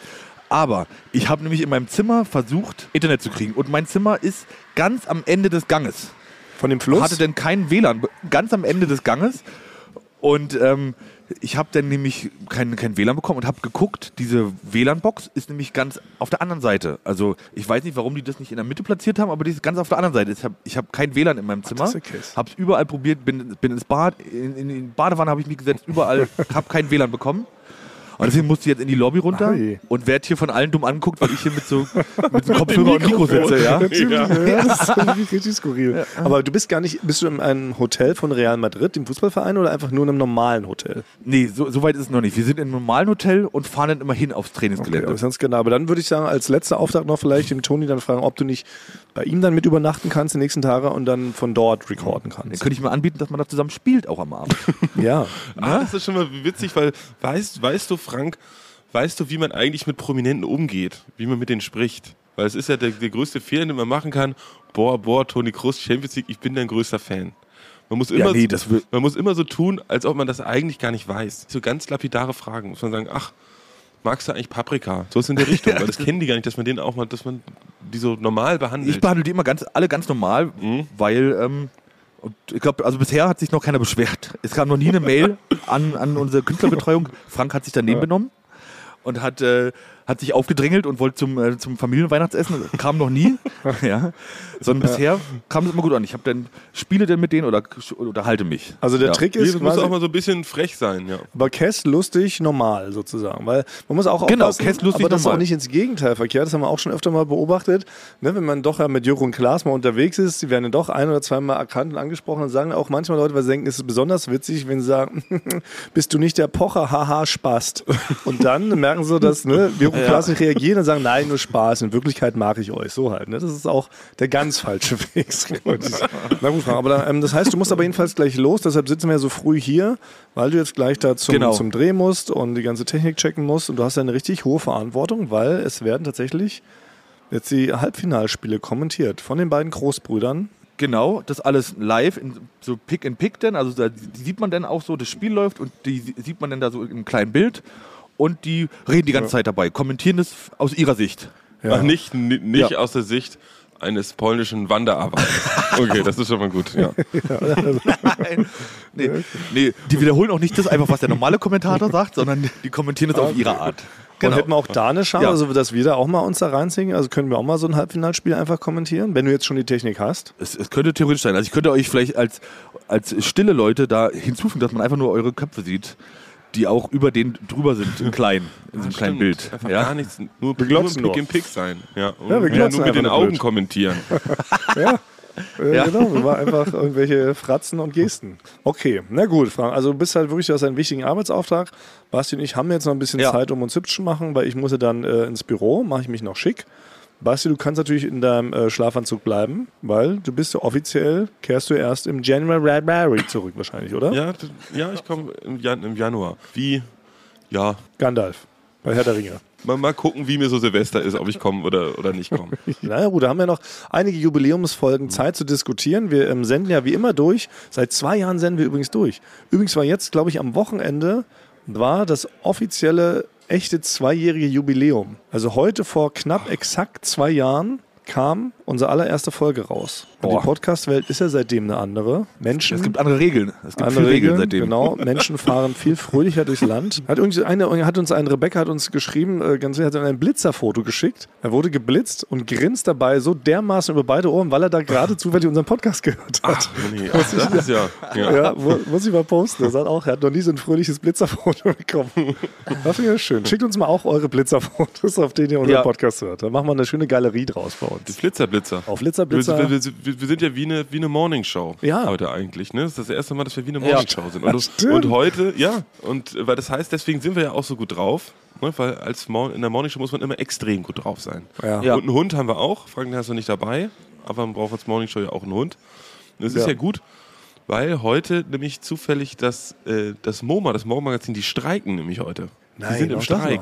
Aber ich habe nämlich in meinem Zimmer versucht, Internet zu kriegen. Und mein Zimmer ist ganz am Ende des Ganges Von dem Fluss? hatte denn keinen WLAN, ganz am Ende des Ganges. Und ähm, ich habe dann nämlich kein, kein WLAN bekommen und habe geguckt, diese WLAN-Box ist nämlich ganz auf der anderen Seite. Also ich weiß nicht, warum die das nicht in der Mitte platziert haben, aber die ist ganz auf der anderen Seite. Ich habe ich hab kein WLAN in meinem Zimmer, habe es überall probiert, bin, bin ins Bad, in, in, in die Badewanne habe ich mich gesetzt, überall, [laughs] habe kein WLAN bekommen. Und deswegen musste ich jetzt in die Lobby runter Ei. und werde hier von allen dumm angeguckt, weil ich hier mit so [laughs] mit so Kopfhörer und Mikro sitze. Ja? Natürlich, ja. das ist [laughs] richtig skurril. Aber du bist gar nicht, bist du in einem Hotel von Real Madrid, dem Fußballverein, oder einfach nur in einem normalen Hotel? Nee, so, so weit ist es noch nicht. Wir sind in einem normalen Hotel und fahren dann immer hin aufs Okay, Trainingsgelände. aber ganz genau. Aber dann würde ich sagen, als letzter Auftrag noch vielleicht dem Toni dann fragen, ob du nicht bei ihm dann mit übernachten kannst die nächsten Tage und dann von dort recorden dann kannst. könnte ich mir anbieten, dass man da zusammen spielt, auch am Abend. Ja. [laughs] Ah, das ist schon mal witzig, weil weißt, weißt du, Frank, weißt du, wie man eigentlich mit Prominenten umgeht, wie man mit denen spricht? Weil es ist ja der, der größte Fehler, den man machen kann. Boah, boah, Toni Kroos, Champions League, ich bin dein größter Fan. Man muss, immer, nee, das will- man muss immer so tun, als ob man das eigentlich gar nicht weiß. So ganz lapidare Fragen. Muss man sagen, ach, magst du eigentlich Paprika? So ist in der [laughs] Richtung. weil das kennen die gar nicht, dass man denen auch mal, dass man die so normal behandelt. Ich behandle die immer ganz, alle ganz normal, Mhm. weil ähm, und ich glaube, also bisher hat sich noch keiner beschwert. Es kam noch nie eine Mail an, an unsere Künstlerbetreuung. Frank hat sich daneben benommen und hat, äh, hat sich aufgedrängelt und wollte zum, äh, zum Familienweihnachtsessen. Kam noch nie. [laughs] ja. Sondern bisher kam es immer gut an. Ich habe dann spiele dann mit denen oder oder halte mich. Also der Ja. Trick ist das muss quasi, auch mal so ein bisschen frech sein, ja. aber Kess lustig normal sozusagen, weil man muss auch Genau, aufpassen, Kess lustig aber das ist auch normal. nicht ins Gegenteil verkehrt, das haben wir auch schon öfter mal beobachtet, ne, wenn man doch ja mit Jürgen Klaas mal unterwegs ist, die werden dann doch ein oder zweimal erkannt und angesprochen und sagen auch manchmal Leute, weil sie denken, es ist besonders witzig, wenn sie sagen, [laughs] bist du nicht der Pocher, haha, Spast. Und dann merken sie, dass ne, Jürgen Klaas nicht reagieren und sagen, nein, nur Spaß, in Wirklichkeit mag ich euch, so halt. Ne? Das ist auch der ganz falsche [laughs] Weg. Na gut, Frank, aber dann, ähm, das heißt, du musst aber jedenfalls gleich los, deshalb sitzen wir ja so früh hier, weil du jetzt gleich da zum, Genau. zum Dreh musst und die ganze Technik checken musst und du hast ja eine richtig hohe Verantwortung, weil es werden tatsächlich jetzt die Halbfinalspiele kommentiert von den beiden Großbrüdern. Genau, das alles live, in so Pick and Pick denn, also da die sieht man dann auch so, das Spiel läuft und die sieht man dann da so im kleinen Bild und die reden die ganze Zeit dabei, kommentieren das aus ihrer Sicht. Ja. Ach, nicht ni- nicht Ja. aus der Sicht eines polnischen Wanderarbeiters. [laughs] Okay, das ist schon mal gut. Ja. [laughs] nee, nee, die wiederholen auch nicht das einfach, was der normale Kommentator [laughs] sagt, sondern die kommentieren es auf ihre Art. Und hätten wir auch da eine Chance, Ja. also dass wir da auch mal uns da reinziehen? Also können wir auch mal so ein Halbfinalspiel einfach kommentieren, wenn du jetzt schon die Technik hast? Es, es könnte theoretisch sein. Also ich könnte euch vielleicht als, als stille Leute da hinzufügen, dass man einfach nur eure Köpfe sieht, die auch über den drüber sind, im [laughs] kleinen, in so einem kleinen. Bild. Einfach Ja? gar nichts. Nur, Wir nur glotzen Pick and Pick sein. Ja, und Ja, wir ja, nur mit den Augen blöd. kommentieren. [laughs] Ja. Äh, Ja. Genau, wir waren einfach irgendwelche Fratzen und Gesten. Okay, na gut, Frank. Also du bist halt wirklich, du hast einen wichtigen Arbeitsauftrag. Basti und ich haben jetzt noch ein bisschen Ja. Zeit, um uns hübsch zu machen, weil ich muss ja dann äh, ins Büro, mache ich mich noch schick. Basti, du kannst natürlich in deinem äh, Schlafanzug bleiben, weil du bist ja offiziell, kehrst du erst im January zurück wahrscheinlich, oder? Ja, ja ich komme im, Jan im Januar. Wie? Ja, Gandalf, bei Herr der Ringe. mal, mal gucken, wie mir so Silvester ist, ob ich komme oder, oder nicht komme. [laughs] Naja gut, da haben wir noch einige Jubiläumsfolgen Zeit zu diskutieren. Wir ähm, senden ja wie immer durch. Seit zwei Jahren senden wir übrigens durch. Übrigens war jetzt, glaube ich, am Wochenende war das offizielle echte zweijährige Jubiläum. Also heute vor knapp exakt zwei Jahren kam unsere allererste Folge raus. Und die. Podcast-Welt ist ja seitdem eine andere. Menschen. Es gibt andere Regeln. Es gibt andere Regeln Regeln, seitdem. genau. Menschen fahren viel fröhlicher durchs Land. Hat, eine, hat uns ein Rebecca hat uns geschrieben, äh, ganz hat ein Blitzerfoto geschickt. Er wurde geblitzt und grinst dabei so dermaßen über beide Ohren, weil er da gerade [laughs] zufällig unseren Podcast gehört hat. Ach, nee, ach, das ist ja. ja. Ja, mu- muss ich mal posten. Er sagt auch, er hat noch nie so ein fröhliches Blitzerfoto [laughs] bekommen. Das finde ich schön. Schickt uns mal auch eure Blitzerfotos, auf denen ihr unseren Ja. Podcast hört. Dann machen wir eine schöne Galerie draus bei Die uns. Blitzerblitzer. Auf Blitzerblitzer. Wir, wir, wir, wir sind ja wie eine, wie eine Morningshow Ja. heute eigentlich. Ne? Das ist das erste Mal, dass wir wie eine Ja. Morningshow sind. Und, und heute, ja, und weil das heißt, deswegen sind wir ja auch so gut drauf. Ne? Weil als Mor in der Morningshow muss man immer extrem gut drauf sein. Ja. Ja. Und einen Hund haben wir auch. Frank, den hast du nicht dabei. Aber man braucht als Morningshow ja auch einen Hund. Und das ist Ja. ja gut, weil heute nämlich zufällig das, äh, das MoMA, das Morgenmagazin, die streiken nämlich heute. Nein, die sind im Streik.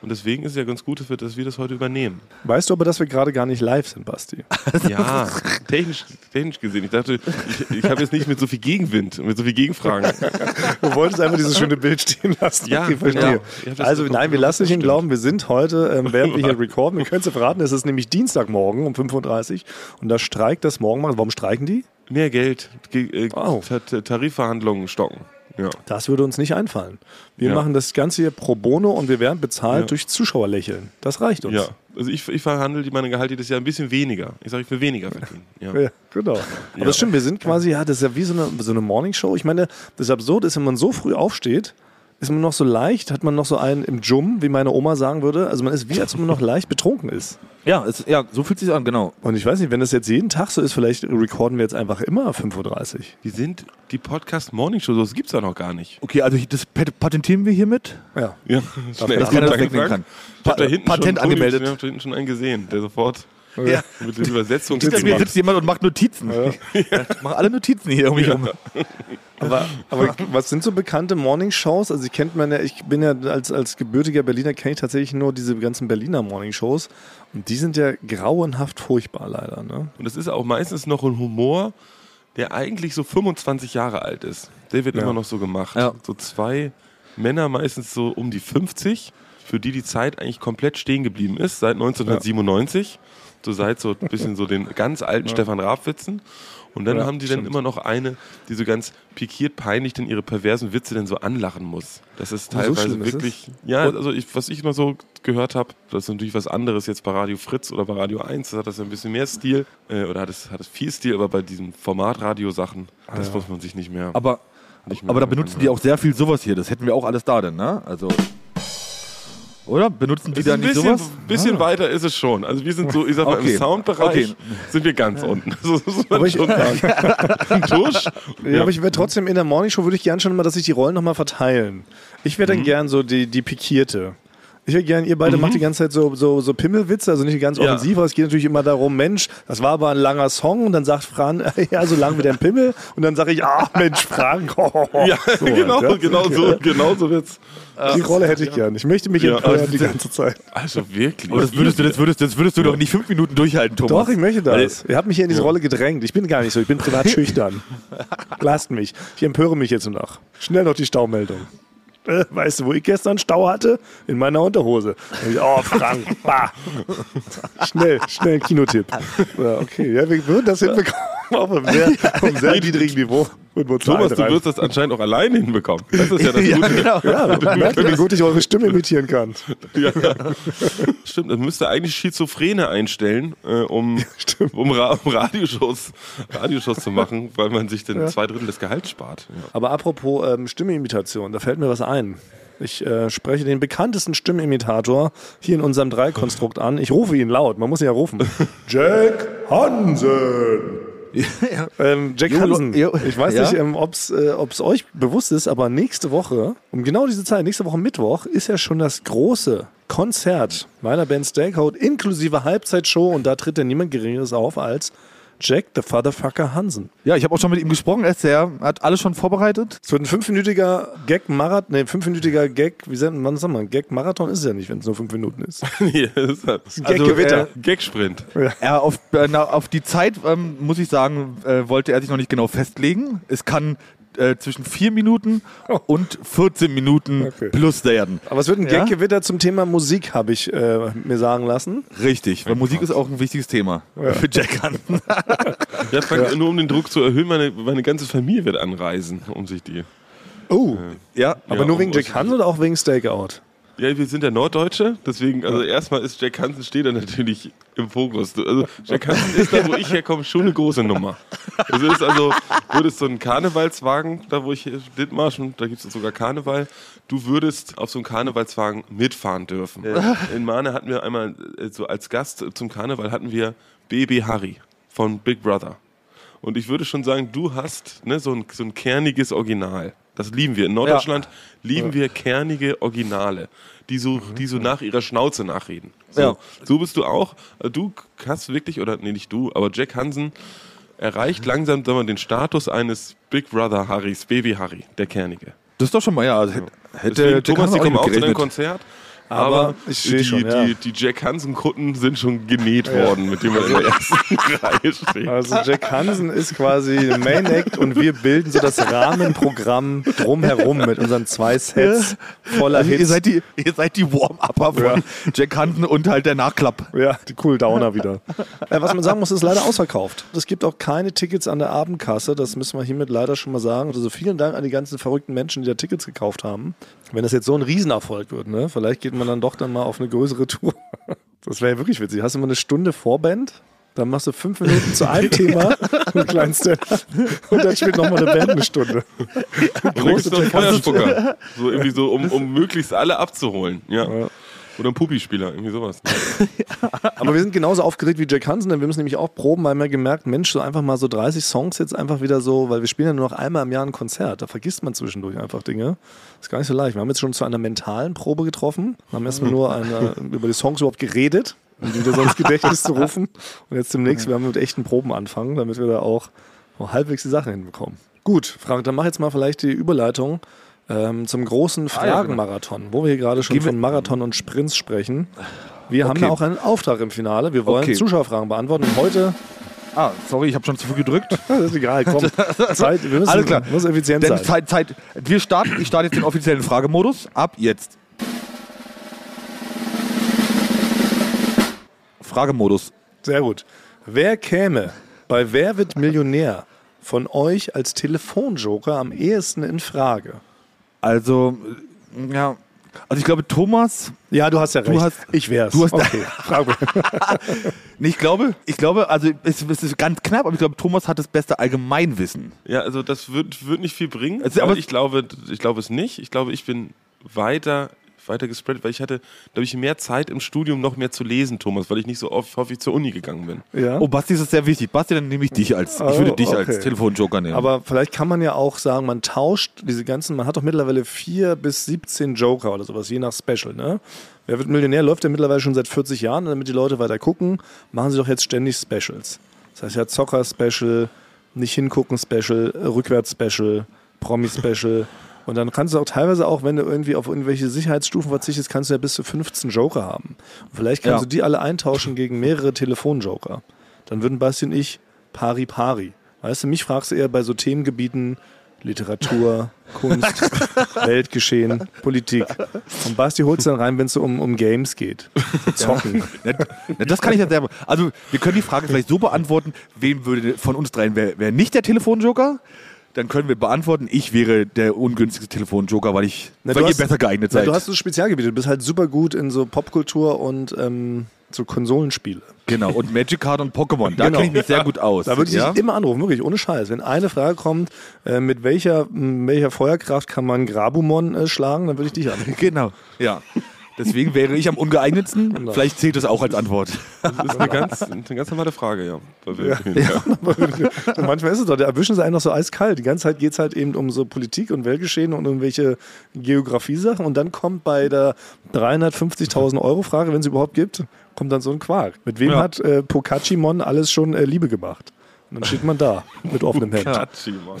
Und deswegen ist es ja ganz gut, dass wir, dass wir das heute übernehmen. Weißt du aber, dass wir gerade gar nicht live sind, Basti? [laughs] Ja, technisch, technisch gesehen. Ich dachte, ich, ich habe jetzt nicht mit so viel Gegenwind, mit so viel Gegenfragen. [laughs] Du wolltest einfach dieses schöne Bild stehen lassen. Ja, okay, verstehe. genau. Ich hab das Also nein, wir lassen nicht stimmt. glauben, wir sind heute, ähm, während wir hier [laughs] recorden, wir können es ja verraten, es ist nämlich Dienstagmorgen um 5.30 Uhr und da streikt das Morgenmagazin. Warum streiken die? Mehr Geld, ge- äh, Ta- Tarifverhandlungen stocken. Ja. Das würde uns nicht einfallen. Wir Ja. machen das Ganze hier pro bono und wir werden bezahlt Ja. durch Zuschauerlächeln. Das reicht uns. ja. Also ich, ich verhandle meine Gehalt jedes Jahr ein bisschen weniger. Ich sage, ich will weniger verdienen. [laughs] Ja. Ja, genau. Aber Ja. das stimmt, wir sind quasi, ja, das ist ja wie so eine, so eine Morningshow. Ich meine, das Absurde ist, wenn man so früh aufsteht, ist man noch so leicht, hat man noch so einen im Jum, wie meine Oma sagen würde. Also man ist wie, als ob man noch leicht betrunken ist. Ja, es, ja, so fühlt sich an, genau. Und ich weiß nicht, wenn das jetzt jeden Tag so ist, vielleicht recorden wir jetzt einfach immer 5.30 Uhr. Die sind die Podcast Morning Show, das gibt es ja noch gar nicht. Okay, also das pat- patentieren wir hiermit. Ja. Ja, schnell. dass keiner das wegnehmen kann. Ich habe da Pa- hinten Patent schon, angemeldet. Ich habe da hinten schon einen gesehen, der sofort Ja. mit den Übersetzungen Hinter mir sitzt jemand und macht Notizen. [laughs] Ich mache alle Notizen hier um mich rum. Aber, aber was sind so bekannte Morningshows? Also ich kennt man ja, ich bin ja als, als gebürtiger Berliner kenne ich tatsächlich nur diese ganzen Berliner Morningshows und die sind ja grauenhaft furchtbar leider. Ne? Und das ist auch meistens noch ein Humor, der eigentlich so 25 Jahre alt ist. Der wird Ja. immer noch so gemacht. Ja. So zwei Männer, meistens so um die 50, für die die Zeit eigentlich komplett stehen geblieben ist, seit 1997. So seit so ein bisschen so den ganz alten Stefan Raab-Witzen. Und dann Ja, haben die dann stimmt. immer noch eine, die so ganz pikiert peinlich dann ihre perversen Witze dann so anlachen muss. Das ist Oh, so teilweise ist wirklich, ja, also ich, was ich immer so gehört habe, das ist natürlich was anderes jetzt bei Radio Fritz oder bei Radio 1, da hat das ein bisschen mehr Stil äh, oder hat es, hat es viel Stil, aber bei diesen Formatradio-Sachen, das muss man sich nicht mehr. Aber, Nicht mehr aber da benutzen die auch sehr viel sowas hier. Das hätten wir auch alles da denn, ne? Also. Oder? Benutzen die da ein nicht bisschen, sowas? bisschen weiter ist es schon. Also wir sind so, ich sag mal, Okay. im Soundbereich Okay. sind wir ganz unten. So muss man Aber ich- schon sagen. [laughs] Ein Tusch. Ja, aber ich wäre trotzdem in der Morningshow würde ich gern schon mal, dass sich die Rollen nochmal verteilen. Ich wäre dann gern so die, die Pikierte. Ich wäre gern, ihr beide macht die ganze Zeit so, so, so Pimmelwitze, also nicht ganz Ja. offensiv, aber es geht natürlich immer darum, Mensch, das war aber ein langer Song und dann sagt Fran, [laughs] ja, so lang wie dein Pimmel und dann sage ich, ah, Mensch, Frank. [laughs] ja, So [laughs] genau, ja. genau so, genau so wird's. Die Rolle hätte ich gern. Ich möchte mich Ja, empören aber die ganze Zeit. Also wirklich. Aber das würdest du, das würdest, das würdest du doch nicht fünf Minuten durchhalten, Thomas. Doch, ich möchte das. Ihr habt mich hier in diese Rolle gedrängt. Ich bin gar nicht so, ich bin privat schüchtern. Lasst mich. Ich empöre mich jetzt noch. Schnell noch die Staumeldung. Äh, [laughs] Weißt du, wo ich gestern Stau hatte? In meiner Unterhose. Ich, oh, Frank, bah. Schnell, schnell Kinotipp. Ja, okay, ja, wir würden das hinbekommen. Auf einem sehr, auf einem sehr niedrigen Niveau. Und Thomas, du wirst das anscheinend auch alleine hinbekommen. Das ist ja das [laughs] ja, Gute. genau. Ja, merkt ihr, wie gut ich eure Stimme imitieren kann. [laughs] Ja, ja. Stimmt, das müsste eigentlich Schizophrene einstellen, äh, um, [laughs] um, Ra um Radioshows, Radioshows zu machen, weil man sich dann zwei Drittel des Gehalts spart. Ja. Aber apropos ähm, Stimmimitation, da fällt mir was ein. Ich äh, spreche den bekanntesten Stimmimitator hier in unserem Dreikonstrukt an. Ich rufe ihn laut, man muss ihn ja rufen. Jack Hansen. Ähm, Jack Jo, Hansen. jo, Ich weiß ja. nicht, ähm, ob es äh, ob's euch bewusst ist, aber nächste Woche, um genau diese Zeit, nächste Woche Mittwoch, ist ja schon das große Konzert meiner Band Stakeout inklusive Halbzeitshow und da tritt ja niemand Geringeres auf als Jack the Fatherfucker Hansen. Ja, ich habe auch schon mit ihm gesprochen. Er ist sehr, hat alles schon vorbereitet. Es wird ein fünfminütiger Gag-Marathon, nee, fünfminütiger Gag, wie sagt man, sag mal, Gag-Marathon ist es ja nicht, wenn es nur fünf Minuten ist. [laughs] Nee, das ist halt Gag-Gewitter. äh, Gagsprint. Er auf, äh, na, auf die Zeit, ähm, muss ich sagen, äh, wollte er sich noch nicht genau festlegen. Es kann äh, zwischen 4 Minuten und 14 Minuten Okay. plus werden. Aber es wird ein Ja? Gaggewitter zum Thema Musik, habe ich äh, mir sagen lassen. Richtig, weil Musik ist auch ein wichtiges Thema für Jack Hansen. [laughs] Ja, Frank, Nur um den Druck zu erhöhen, meine, meine ganze Familie wird anreisen, um sich die. Oh, ja, aber Ja, nur wegen Jack Hansen oder auch wegen Stakeout? Ja, wir sind ja Norddeutsche, deswegen, also erstmal ist Jack Hansen steht da natürlich im Fokus. Also Jack Hansen ist da, wo ich herkomme, schon eine große Nummer. Es ist also, würdest so einen Karnevalswagen, da wo ich hier Dithmarschen, da gibt es sogar Karneval, du würdest auf so einen Karnevalswagen mitfahren dürfen. In Mahne hatten wir einmal, äh, so als Gast zum Karneval hatten wir Baby Harry von Big Brother. Und ich würde schon sagen, du hast ne, so, ein, so ein kerniges Original. Das lieben wir. In Norddeutschland lieben wir kernige Originale, die so, die so nach ihrer Schnauze nachreden. So, Ja. so bist du auch. Äh, Du hast wirklich, oder nee, nicht du, aber Jack Hansen erreicht langsam sagen wir, den Status eines Big Brother Harrys, Baby Harry, der kernige. das ist doch schon mal, ja. Also hätte, Deswegen, Thomas, die kommen auch zu deinem. Konzert. Aber Aber ich die, schon, ja. die, die Jack Hansen-Kutten sind schon genäht worden, mit dem er in der ersten [laughs] Reihe steht. Also Jack Hansen ist quasi Main Act und wir bilden so das Rahmenprogramm drumherum mit unseren zwei Sets voller Also ihr, Hits. seid die, ihr seid die Warm-Upper von Ja. Jack Hansen und halt der Nachklapp. Ja, die Cooldowner wieder. äh, was man sagen muss, ist leider ausverkauft. Es gibt auch keine Tickets an der Abendkasse. Das müssen wir hiermit leider schon mal sagen. Also vielen Dank an die ganzen verrückten Menschen, die da Tickets gekauft haben. Wenn das jetzt so ein Riesenerfolg wird, ne? vielleicht geht man dann doch dann mal auf eine größere Tour. [laughs] Das wäre ja wirklich witzig. Hast du mal eine Stunde Vorband? Dann machst du fünf Minuten zu einem [laughs] Thema, einen kleinen Stand und dann spielt nochmal eine Band eine Stunde. Einen Feuerspucker. [laughs] So irgendwie so, um, um möglichst alle abzuholen. Ja. Oder ein Puppispieler, irgendwie sowas. [laughs] Aber wir sind genauso aufgeregt wie Jack Hansen, denn wir müssen nämlich auch proben, weil wir haben gemerkt, Mensch, so einfach mal so 30 Songs jetzt einfach wieder so, weil wir spielen ja nur noch einmal im Jahr ein Konzert, da vergisst man zwischendurch einfach Dinge. ist gar nicht so leicht. Wir haben jetzt schon zu einer mentalen Probe getroffen, haben erstmal nur eine, über die Songs überhaupt geredet, um die wieder so ins Gedächtnis zu rufen. Und jetzt demnächst, wir haben mit echten Proben anfangen, damit wir da auch halbwegs die Sachen hinbekommen. Gut, Frank, dann mach jetzt mal vielleicht die Überleitung ähm, zum großen Ah, ja, genau. Fragenmarathon, wo wir hier gerade schon von Marathon und Sprints sprechen. Wir haben Okay. ja auch einen Auftrag im Finale. Wir wollen Okay. Zuschauerfragen beantworten. Und heute, Ah, sorry, ich habe schon zu früh gedrückt. [laughs] das ist egal, komm. [laughs] Zeit, wir müssen, Alles klar. muss effizient Denn sein. Zeit, Zeit. Wir starten, ich starte jetzt den offiziellen Fragemodus. Ab jetzt. Fragemodus. Sehr gut. Wer käme bei Wer wird Millionär von euch als Telefonjoker am ehesten in Frage? Also, ja. Also ich glaube, Thomas. Ja, du hast ja recht. hast- ich wär's. du hast- okay. [laughs] [laughs] Nee, ich glaube, ich glaube, also es, es ist ganz knapp, aber ich glaube, Thomas hat das beste Allgemeinwissen. Ja, also das wird, wird nicht viel bringen. Weil aber- ich glaube, ich glaube es nicht. Ich glaube, ich bin weiter, weiter gespreadet, weil ich hatte, glaube ich, mehr Zeit im Studium noch mehr zu lesen, Thomas, weil ich nicht so oft häufig zur Uni gegangen bin. Ja. Oh, Basti, das ist sehr wichtig. Basti, dann nehme ich dich als, ich Oh, würde dich okay. als Telefonjoker nehmen. Aber vielleicht kann man ja auch sagen, man tauscht diese ganzen, man hat doch mittlerweile vier bis 17 Joker oder sowas, je nach Special, ne? Wer wird Millionär läuft ja mittlerweile schon seit 40 Jahren, damit die Leute weiter gucken, machen sie doch jetzt ständig Specials. Das heißt ja Zocker-Special, nicht hingucken Special, äh, Rückwärts-Special, Promi-Special. Und dann kannst du auch teilweise auch, wenn du irgendwie auf irgendwelche Sicherheitsstufen verzichtest, kannst du ja bis zu 15 Joker haben. Und vielleicht kannst Ja. du die alle eintauschen gegen mehrere Telefonjoker. Dann würden Basti und ich pari pari. Weißt du, mich fragst du eher bei so Themengebieten Literatur, [laughs] Kunst, Weltgeschehen, Politik. Und Basti holst dann rein, wenn es so um, um Games geht. So Zocken. Na, das kann ich ja selber. Also, wir können die Frage vielleicht so beantworten: Wen würde von uns dreien wäre wär nicht der Telefonjoker? Dann können wir beantworten, ich wäre der ungünstigste Telefonjoker, weil ich, Na, weil ihr hast- besser geeignet Na, seid. du hast so Spezialgebiete. Du bist halt super gut in so Popkultur und ähm, so Konsolenspiele. genau. Und Magic Card und Pokémon, da Genau. kenne ich mich sehr gut aus. Da würde ich ja? dich immer anrufen, wirklich, ohne Scheiß. Wenn eine Frage kommt, äh, mit welcher, welcher Feuerkraft kann man Grabumon äh, schlagen, dann würde ich dich anrufen. Genau, ja. Deswegen wäre ich am ungeeignetsten. Genau. Vielleicht zählt das auch als Antwort. Das ist eine [laughs] ganz, eine ganz normale Frage, ja. Wir- Und manchmal ist es doch, da erwischen sie einen noch so eiskalt. Die ganze Zeit geht es halt eben um so Politik und Weltgeschehen und irgendwelche Geografie-Sachen. Und dann kommt bei der 350.000 Euro Frage, wenn es überhaupt gibt, kommt dann so ein Quark. Mit wem Ja. hat äh, Pokachimon alles schon äh, Liebe gemacht? Und dann steht man da mit offenem Hemd.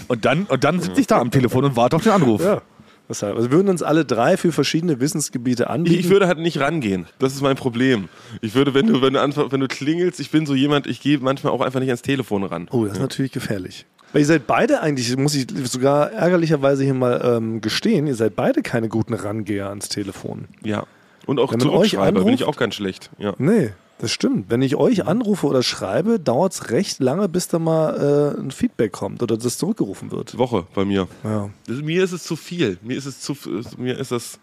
Und dann, und dann sitze ich da am Telefon und warte auf den Anruf. Ja. Deshalb. Also wir würden uns alle drei für verschiedene Wissensgebiete anbieten. Ich würde halt nicht rangehen. Das ist mein Problem. Ich würde, wenn du, wenn du, anf- wenn du klingelst, ich bin so jemand, ich gehe manchmal auch einfach nicht ans Telefon ran. oh, das ist natürlich gefährlich. Weil ihr seid beide eigentlich, muss ich sogar ärgerlicherweise hier mal ähm, gestehen, ihr seid beide keine guten Rangeher ans Telefon. Ja. Und auch Wenn Zurückschreiber bin ich anruft- auch ganz schlecht. Ja. Nee, das stimmt. Wenn ich euch anrufe oder schreibe, dauert es recht lange, bis da mal äh, ein Feedback kommt oder das zurückgerufen wird. Woche bei mir. Ja. Das, mir ist es zu viel. Mir ist es zu mir ist das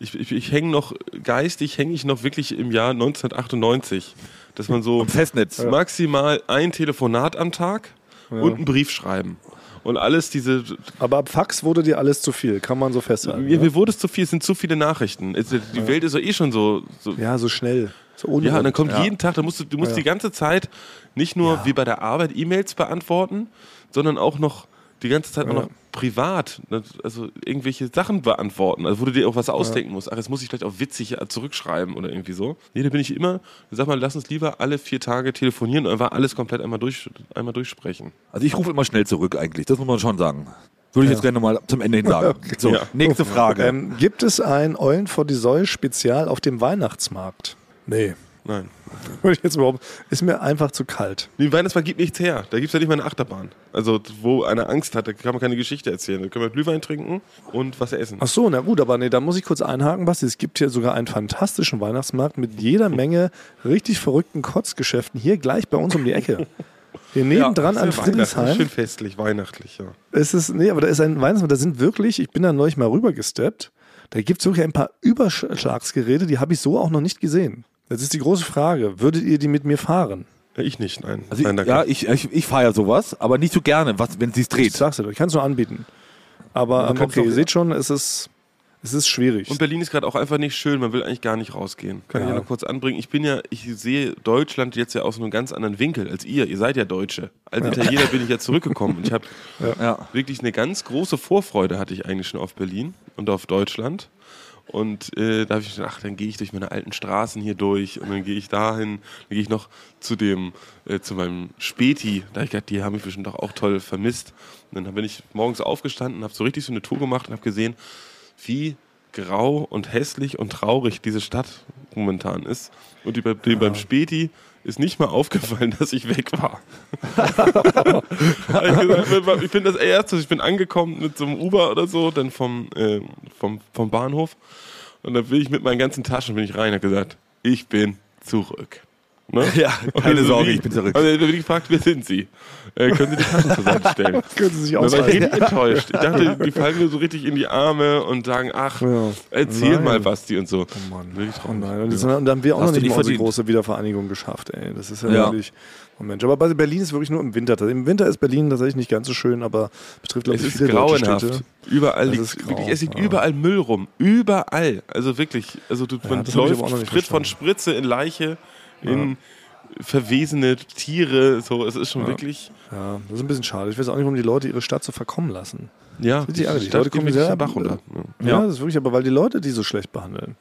ich, ich, ich hänge noch geistig hänge ich noch wirklich im Jahr 1998, dass man so Und Festnetz. maximal ein Telefonat am Tag und einen Brief schreiben. Und alles diese Aber ab Fax wurde dir alles zu viel, kann man so festhalten. mir, ne? mir wurde es zu viel, es sind zu viele Nachrichten. Die Welt ist ja eh schon so, so Ja, so schnell. So ohne Ja, und dann kommt Ja. jeden Tag, da musst du, du musst Ja. die ganze Zeit nicht nur Ja. wie bei der Arbeit E-Mails beantworten, sondern auch noch die ganze Zeit auch noch privat, ne, also irgendwelche Sachen beantworten, also wo du dir auch was ausdenken musst. Ach, jetzt muss ich vielleicht auch witzig äh, zurückschreiben oder irgendwie so. Nee, da bin ich immer, sag mal, lass uns lieber alle vier Tage telefonieren und einfach alles komplett einmal, durch, einmal durchsprechen. Also ich rufe immer schnell zurück eigentlich, das muss man schon sagen. Würde ich jetzt gerne mal zum Ende hin sagen. [laughs] So, Ja. nächste [laughs] Frage. Ähm, gibt es ein Eulen vor die Säule Spezial auf dem Weihnachtsmarkt? Nee. Nein. [laughs] Würde ich jetzt überhaupt. Ist mir einfach zu kalt. Nee, Weihnachtsmarkt gibt nichts her. Da gibt es ja nicht mal eine Achterbahn. Also, wo einer Angst hat, da kann man keine Geschichte erzählen. Da können wir Glühwein trinken und was essen. Ach so, na gut, aber nee, da muss ich kurz einhaken, Basti. Es gibt hier sogar einen fantastischen Weihnachtsmarkt mit jeder Menge richtig verrückten Kotzgeschäften hier gleich bei uns um die Ecke. Hier nebendran an ja Weihnachten, Friedrichshain. Schön festlich, weihnachtlich, ja. Es ist, nee, aber da ist ein Weihnachtsmarkt, da sind wirklich, ich bin da neulich mal rübergesteppt, da gibt es wirklich ein paar Überschlagsgeräte, die habe ich so auch noch nicht gesehen. Jetzt ist die große Frage, würdet ihr die mit mir fahren? Ja, Ich nicht, nein. Also nein ich, ja, ich, ich, ich fahre ja sowas, aber nicht so gerne, was, wenn sie es Ich dreht. sag's dir doch, ich kann es nur anbieten. Aber ähm, okay, ihr seht schon, es ist, es ist schwierig. Und Berlin ist gerade auch einfach nicht schön, man will eigentlich gar nicht rausgehen. Kann ich Ja. ja noch kurz anbringen. Ich bin ja, ich sehe Deutschland jetzt ja aus einem ganz anderen Winkel als ihr. Ihr seid ja Deutsche. Als Italiener bin ich ja zurückgekommen und ich habe Ja. wirklich eine ganz große Vorfreude hatte ich eigentlich schon auf Berlin und auf Deutschland. Und äh, da habe ich gedacht, ach, dann gehe ich durch meine alten Straßen hier durch und dann gehe ich dahin, dann gehe ich noch zu dem, äh, zu meinem Späti. Da ich gedacht, die haben mich bestimmt doch auch toll vermisst. Und dann bin ich morgens aufgestanden, habe so richtig so eine Tour gemacht und habe gesehen, wie grau und hässlich und traurig diese Stadt momentan ist. Und die, bei- dem beim Späti ist nicht mal aufgefallen, [laughs] dass ich weg war. ich, bin das erste, ich bin angekommen mit so einem Uber oder so, dann vom, äh, vom, vom Bahnhof. Und dann bin ich mit meinen ganzen Taschen bin ich rein und hab gesagt, ich bin zurück. Ne? [laughs] Ja, keine dann so, Sorge, wie? ich bin zurück. Und dann bin ich gefragt, wer sind Sie? Äh, können Sie die Taschen zur Seite stellen? [laughs] Können Sie sich Da war ich richtig enttäuscht. Ich dachte, die fallen mir so richtig in die Arme und sagen, ach, Ja. erzähl Nein. mal, Basti und so. Oh Mann. Wirklich Oh traurig. nein. Und, das, und dann haben wir auch Hast noch nicht mal unsere große Wiedervereinigung geschafft. Ey. Das ist ja, Ja. wirklich. Oh Mensch. Aber Berlin ist wirklich nur im Winter. Im Winter ist Berlin tatsächlich nicht ganz so schön, aber betrifft, glaube Es ich, ist viele deutsche grauenhaft. Städte. Überall Es liegt, ist grau, wirklich, es liegt ja. überall Müll rum. Überall. Also wirklich. Also du, man hab ich läuft Schritt von. Spritze in Leiche, in verwesene Tiere. So, es ist schon wirklich. Ja, das ist ein bisschen schade. Ich weiß auch nicht, warum die Leute ihre Stadt so verkommen lassen. Ja, ärgerlich. Die Stadt Leute kommen sehr- Bach runter. Ja. Ja. das ist wirklich, aber weil die Leute die so schlecht behandeln.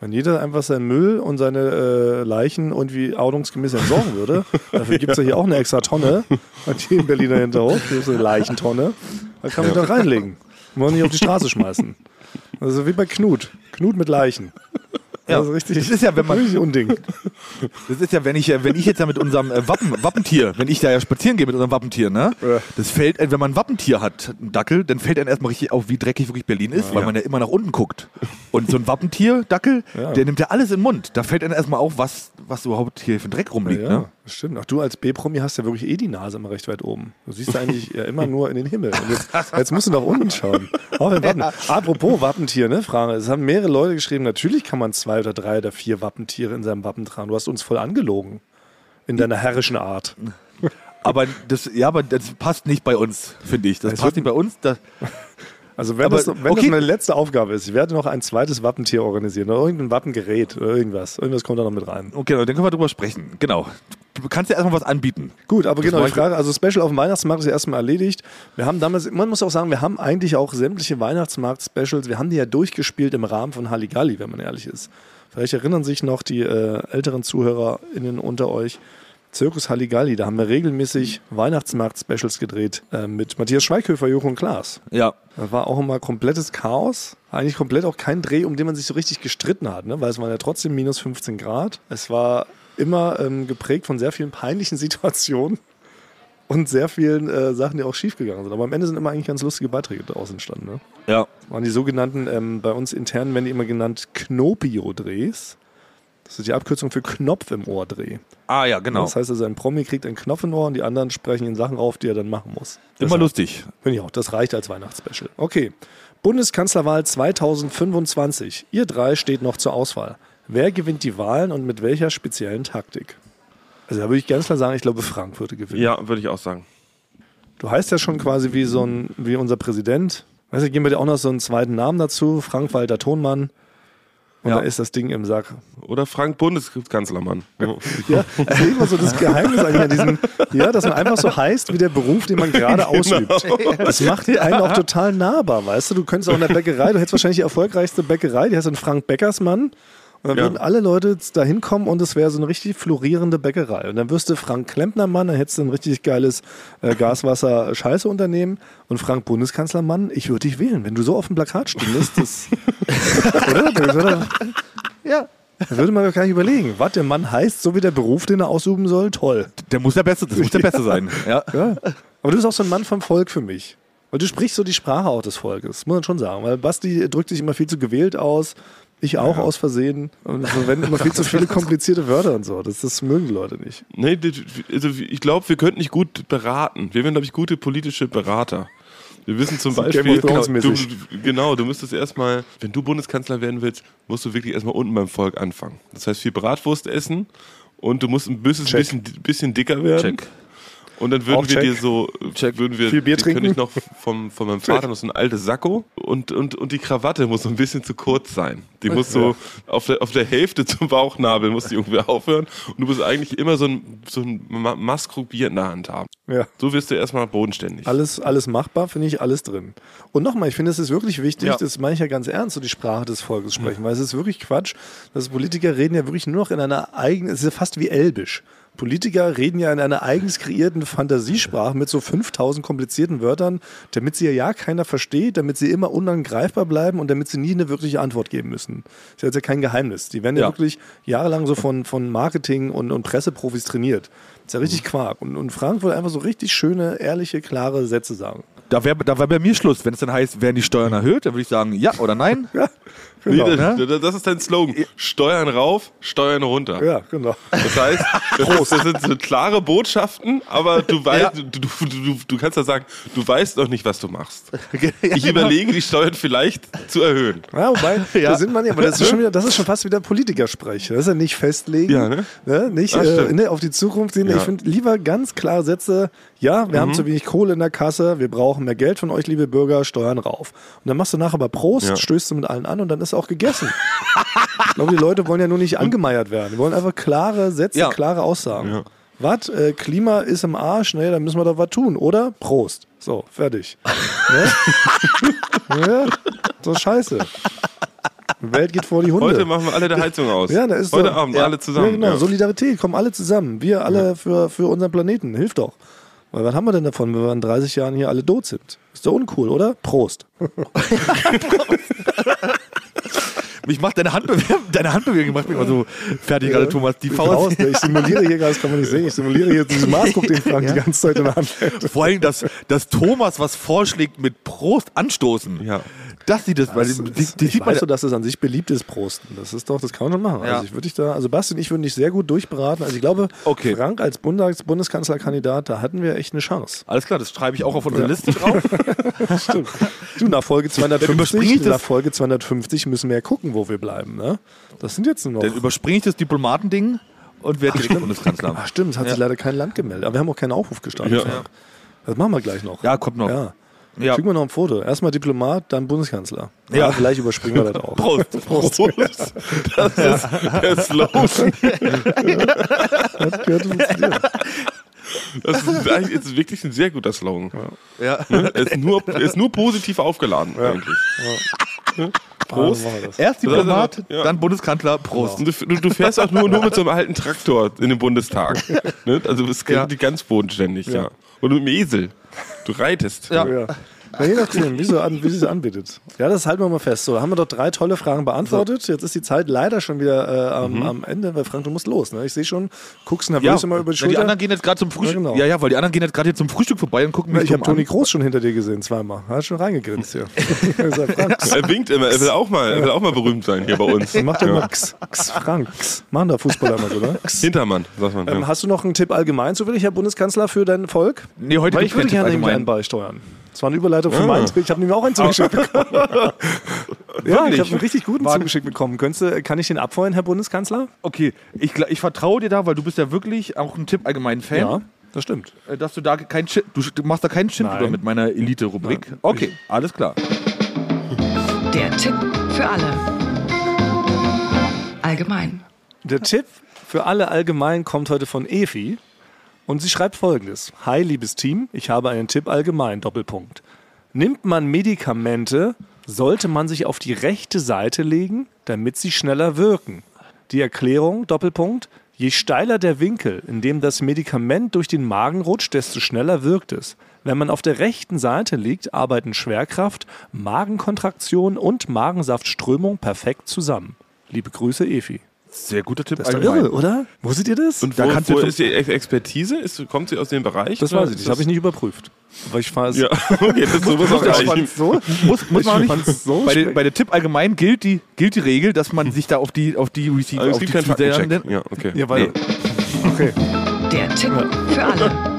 Wenn jeder einfach seinen Müll und seine äh, Leichen irgendwie ordnungsgemäß entsorgen würde, [laughs] dafür gibt es ja hier auch eine extra Tonne, hat hier in Berliner Hinterhof, das ist eine Leichentonne, da kann man die doch reinlegen. Wollen nicht auf die Straße schmeißen. Also wie bei Knut. Knut mit Leichen. Ja. Das ist richtig, Das ist ja, wenn man- richtig Unding. [laughs] Das ist ja, wenn ich, äh, wenn ich jetzt ja mit unserem äh, Wappen, Wappentier, wenn ich da ja spazieren gehe mit unserem Wappentier, ne? Ja. Das fällt, äh, wenn man ein Wappentier hat, einen Dackel, dann fällt einem erstmal richtig auf, wie dreckig wirklich Berlin ist, weil man ja immer nach unten guckt. Und so ein Wappentier, Dackel, Ja. der nimmt ja alles in den Mund. Da fällt einem erstmal auf, was, was überhaupt hier für ein Dreck rumliegt, Ja, ne? das stimmt. Ach, du als B-Promi hast ja wirklich eh die Nase immer recht weit oben. Du siehst ja eigentlich ja immer nur in den Himmel. Jetzt, jetzt musst du nach unten schauen. Auch im Wappen. Apropos Wappentier, ne, Frage. Es haben mehrere Leute geschrieben, natürlich kann man zwei oder drei oder vier Wappentiere in seinem Wappen tragen. Du hast uns voll angelogen. In deiner herrischen Art. [laughs] Aber das, ja, aber das passt nicht bei uns, finde ich. Das Es passt nicht bei uns. Das, [laughs] Also wenn, Aber, das, wenn das okay. meine letzte Aufgabe ist, ich werde noch ein zweites Wappentier organisieren. Oder irgendein Wappengerät oder irgendwas. Irgendwas kommt da noch mit rein. okay, dann können wir drüber sprechen. Genau. Du kannst ja erstmal was anbieten. Gut, aber genau, war die Frage, also Special auf dem Weihnachtsmarkt ist ja erstmal erledigt. Wir haben damals, man muss auch sagen, wir haben eigentlich auch sämtliche Weihnachtsmarkt-Specials, wir haben die ja durchgespielt im Rahmen von Halligalli, wenn man ehrlich ist. Vielleicht erinnern sich noch die äh, älteren ZuhörerInnen unter euch. Zirkus Halligalli, da haben wir regelmäßig Weihnachtsmarkt-Specials gedreht äh, mit Matthias Schweighöfer, und Klaas. Ja. Da war auch immer komplettes Chaos. Eigentlich komplett auch kein Dreh, um den man sich so richtig gestritten hat, ne? weil es waren ja trotzdem minus 15 Grad. Es war immer ähm, geprägt von sehr vielen peinlichen [laughs] Situationen. und sehr vielen äh, Sachen, die auch schiefgegangen sind. Aber am Ende sind immer eigentlich ganz lustige Beiträge daraus entstanden. Ne? Ja. Das waren die sogenannten, ähm, bei uns intern werden die immer genannt Knopio-Drehs. Das ist die Abkürzung für Knopf im Ohr-Dreh. Ah ja, genau. Das heißt also, ein Promi kriegt einen Knopf im Ohr und die anderen sprechen ihn Sachen auf, die er dann machen muss. Immer Deshalb- lustig. Finde ich auch. Das reicht als Weihnachtsspecial. Okay. Bundeskanzlerwahl 2025. Ihr drei steht noch zur Auswahl. Wer gewinnt die Wahlen und mit welcher speziellen Taktik? Also da würde ich ganz klar sagen, ich glaube, Frank würde gewinnen. Ja, würde ich auch sagen. Du heißt ja schon quasi wie so ein, wie unser Präsident. Weißt du, geben wir dir auch noch so einen zweiten Namen dazu. Frank-Walter Tonmann. Und Ja. da ist das Ding im Sack. Oder Frank Bundeskanzlermann. Ja, das ist immer so das Geheimnis eigentlich an diesem, ja, dass man einfach so heißt wie der Beruf, den man gerade ausübt. Das macht einen auch total nahbar, weißt du? Du könntest auch in der Bäckerei, du hättest wahrscheinlich die erfolgreichste Bäckerei, die heißt dann Frank Beckersmann. Und dann Ja. würden alle Leute da hinkommen und es wäre so eine richtig florierende Bäckerei. Und dann wirst du Frank Klempnermann, dann hättest du ein richtig geiles äh, Gaswasser-Scheiße-Unternehmen. Und Frank Bundeskanzlermann, ich würde dich wählen. Wenn du so auf dem Plakat stündest, das. [laughs] oder? Das würde- Ja. Da würde man doch gar nicht überlegen, was der Mann heißt, so wie der Beruf, den er ausüben soll. Toll. Der muss der Beste, das muss der Beste sein. [laughs] Ja. Ja. Aber du bist auch so ein Mann vom Volk für mich. Weil du sprichst so die Sprache auch des Volkes, muss man schon sagen. Weil Basti drückt sich immer viel zu gewählt aus. Ich auch aus Versehen. Und wir verwenden immer viel zu [laughs] viele komplizierte Wörter und so. Das, das mögen die Leute nicht. Nee, also ich glaube, wir könnten nicht gut beraten. Wir wären, glaube ich, gute politische Berater. Wir wissen zum Beispiel, genau du, genau, du müsstest erstmal, wenn du Bundeskanzler werden willst, musst du wirklich erstmal unten beim Volk anfangen. Das heißt, viel Bratwurst essen und du musst ein bisschen, bisschen, bisschen dicker werden. Check. Und dann würden Auch wir check. dir so, würden wir, Viel Bier die könnte trinken. ich noch vom, von meinem Vater noch so ein altes Sakko und, und, und die Krawatte muss so ein bisschen zu kurz sein. Die muss so auf der, auf der Hälfte zum Bauchnabel muss die irgendwie [laughs] aufhören und du musst eigentlich immer so ein, so ein Ma- Maßkrug Bier in der Hand haben. Ja. So wirst du erstmal bodenständig. Alles, alles machbar, finde ich, alles drin. Und nochmal, ich finde, es ist wirklich wichtig, Ja. das meine ich ja ganz ernst, so die Sprache des Volkes sprechen, weil es ist wirklich Quatsch, dass Politiker reden ja wirklich nur noch in einer eigenen, es ist ja fast wie Elbisch. Politiker reden ja in einer eigens kreierten Fantasiesprache mit so 5000 komplizierten Wörtern, damit sie ja, ja keiner versteht, damit sie immer unangreifbar bleiben und damit sie nie eine wirkliche Antwort geben müssen. Das ist jetzt ja kein Geheimnis. Die werden ja, Ja. wirklich jahrelang so von, von Marketing und, und Presseprofis trainiert. Das ist ja richtig Quark. Und, und Frank wollte einfach so richtig schöne, ehrliche, klare Sätze sagen. Da wäre da wär bei mir Schluss. Wenn es dann heißt, werden die Steuern erhöht, dann würde ich sagen, ja oder nein. [laughs] Ja, Nee, genau. das, das- das ist dein Slogan. Steuern rauf, Steuern runter. Ja, genau. Das heißt, [laughs] das, das sind so klare Botschaften, aber du weißt, Ja. du, du, du, du kannst ja sagen, du weißt noch nicht, was du machst. [laughs] Ich überlege, die Steuern vielleicht zu erhöhen. Ja, wobei, [laughs] Ja. da sind man ja, aber das ist, schon wieder, das ist schon fast wieder Politikersprech. Das ist ja nicht festlegen, Ja, ne? Nicht Ah, äh, ne, auf die Zukunft sehen. Ja. Ich finde lieber ganz klar Sätze, ja, wir haben zu wenig Kohle in der Kasse, wir brauchen mehr Geld von euch, liebe Bürger, Steuern rauf. Und dann machst du nachher aber Prost, Ja. stößt du mit allen an und dann ist auch gegessen. ich glaube, die Leute wollen ja nur nicht angemeiert werden. Die wollen einfach klare Sätze, Ja. klare Aussagen. Ja. Was? Äh, Klima ist im Arsch? Nee, dann müssen wir doch was tun, oder? Prost. So, fertig. ne? [laughs] ja, so scheiße. Die Welt geht vor die Hunde. Heute machen wir alle der Heizung aus. Ja, da ist Heute doch- Abend ja. alle zusammen. Ja, genau. Ja. Solidarität, kommen alle zusammen. Wir alle für, für unseren Planeten. Hilft doch. Weil was haben wir denn davon, wenn wir in 30 Jahren hier alle tot sind? Ist doch uncool, oder? Prost. [laughs] [laughs] [laughs] Mich macht deine Handbewegung, deine Handbewegung macht mich immer so fertig gerade, Thomas. Die Faust. Ich simuliere hier, das kann man nicht sehen, ich simuliere hier diesen Maßguck, den Frank die ganze Zeit in der Hand. Vor allem, dass, dass Thomas was vorschlägt mit Prost anstoßen. Ja. Das sieht es, weil Das die, ist, die ich sieht man so, dass es an sich beliebt ist, Prosten. Das ist doch, das kann man schon machen. Ja. Also ich würde dich da, also Basti und ich würden dich sehr gut durchberaten. Also ich glaube, Okay. Frank als Bundes Bundeskanzlerkandidat, da hatten wir echt eine Chance. Alles klar, das schreibe ich auch auf unsere Liste drauf. [laughs] Stimmt. Du, nach Folge überspringe 250, ich das- nach Folge 250 müssen wir ja gucken, wo wir bleiben. Ne? Das sind jetzt nur noch. Dann überspringe ich das Diplomatending und werde direkt Bundeskanzler. Ach stimmt, es hat sich leider kein Land gemeldet. Aber wir haben auch keinen Aufruf gestartet. Ja. Das machen wir gleich noch. Ja, kommt noch. Ja. Ja. Schicken wir noch ein Foto. Erstmal Diplomat, dann Bundeskanzler. Ja. Ja, vielleicht überspringen wir das auch. [laughs] Prost. Prost. [laughs] Das ist der Slogan. [laughs] Das gehört funktionieren. Das ist, eigentlich, ist wirklich ein sehr guter Slogan. Ja. Ne? Er ist nur, ist nur positiv aufgeladen eigentlich. Prost. Ah, dann machen wir das. Erst Diplomat, Ja. dann Bundeskanzler, Prost. Und du, du, fährst auch nur, nur mit so einem alten Traktor in den Bundestag. Ne? Also es geht Ja. die ganz bodenständig, ja. Und mit dem Esel. Du reitest. Ja. Ja. Ja, je nachdem, wie sie, an, wie sie anbietet. Ja, das halten wir mal fest. So, haben wir doch drei tolle Fragen beantwortet. Jetzt ist die Zeit leider schon wieder äh, am, Mhm. am Ende, weil Frank, du musst los. Ne? Ich sehe schon, guckst nervös immer über die weil die Schulter. anderen gehen jetzt gerade zum Frühstück. Ja, genau. Ja, ja, weil die anderen gehen jetzt gerade hier zum Frühstück vorbei und gucken mich ich habe Toni. Groß schon hinter dir gesehen, zweimal. Hat schon reingegrinst hier. [laughs] Er Er winkt immer, er will auch mal, er will auch mal berühmt sein hier bei uns. [laughs] macht er Ja. immer X, X, Frank. X. Machen da Fußballer so, oder? X. [laughs] Hintermann, sagt man. Ähm, Ja. hast du noch einen Tipp allgemein zufällig, Herr Bundeskanzler, für dein Volk? Nee, heute Weil ich würde gerne Tipp irgendwie einen allgemein. beisteuern. Das war eine Überleitung für Ah. meinen Tipp. Ich habe nämlich auch einen zugeschickt [laughs] bekommen. ja, ich habe einen richtig guten zugeschickt bekommen. Könntest du, kann ich den abfeuern, Herr Bundeskanzler? Okay, ich, ich vertraue dir da, weil du bist ja wirklich auch ein Tipp allgemein Fan. Ja, das stimmt. äh, dass du da kein Shit, du, machst da keinen drüber mit meiner Elite-Rubrik. Okay, alles klar. Der Tipp für alle. Allgemein. Der Tipp für alle allgemein kommt heute von Efi. Und sie schreibt folgendes. Hi, liebes Team, ich habe einen Tipp allgemein, Doppelpunkt. Nimmt man Medikamente, sollte man sich auf die rechte Seite legen, damit sie schneller wirken. Die Erklärung, Doppelpunkt, je steiler der Winkel, in dem das Medikament durch den Magen rutscht, desto schneller wirkt es. Wenn man auf der rechten Seite liegt, arbeiten Schwerkraft, Magenkontraktion und Magensaftströmung perfekt zusammen. Liebe Grüße, Efi. Sehr guter Tipp Das ist doch allgemein. irre, oder? Wusstet ihr das? Und Da wo, kannst du wo ist die Ex- Expertise? Ist, kommt sie aus dem Bereich? das oder weiß ich nicht, das habe ich nicht überprüft. Weil ich fahre Ja, [laughs] okay, das [laughs] so muss auch reichen. so. Muss, muss Ich man nicht. so bei, der, bei der Tipp allgemein gilt die, gilt die Regel, dass man sich da auf die, auf die Receiver, Also es auf gibt die. Ja, okay. Ja, weil. Okay. Der Tipp für alle.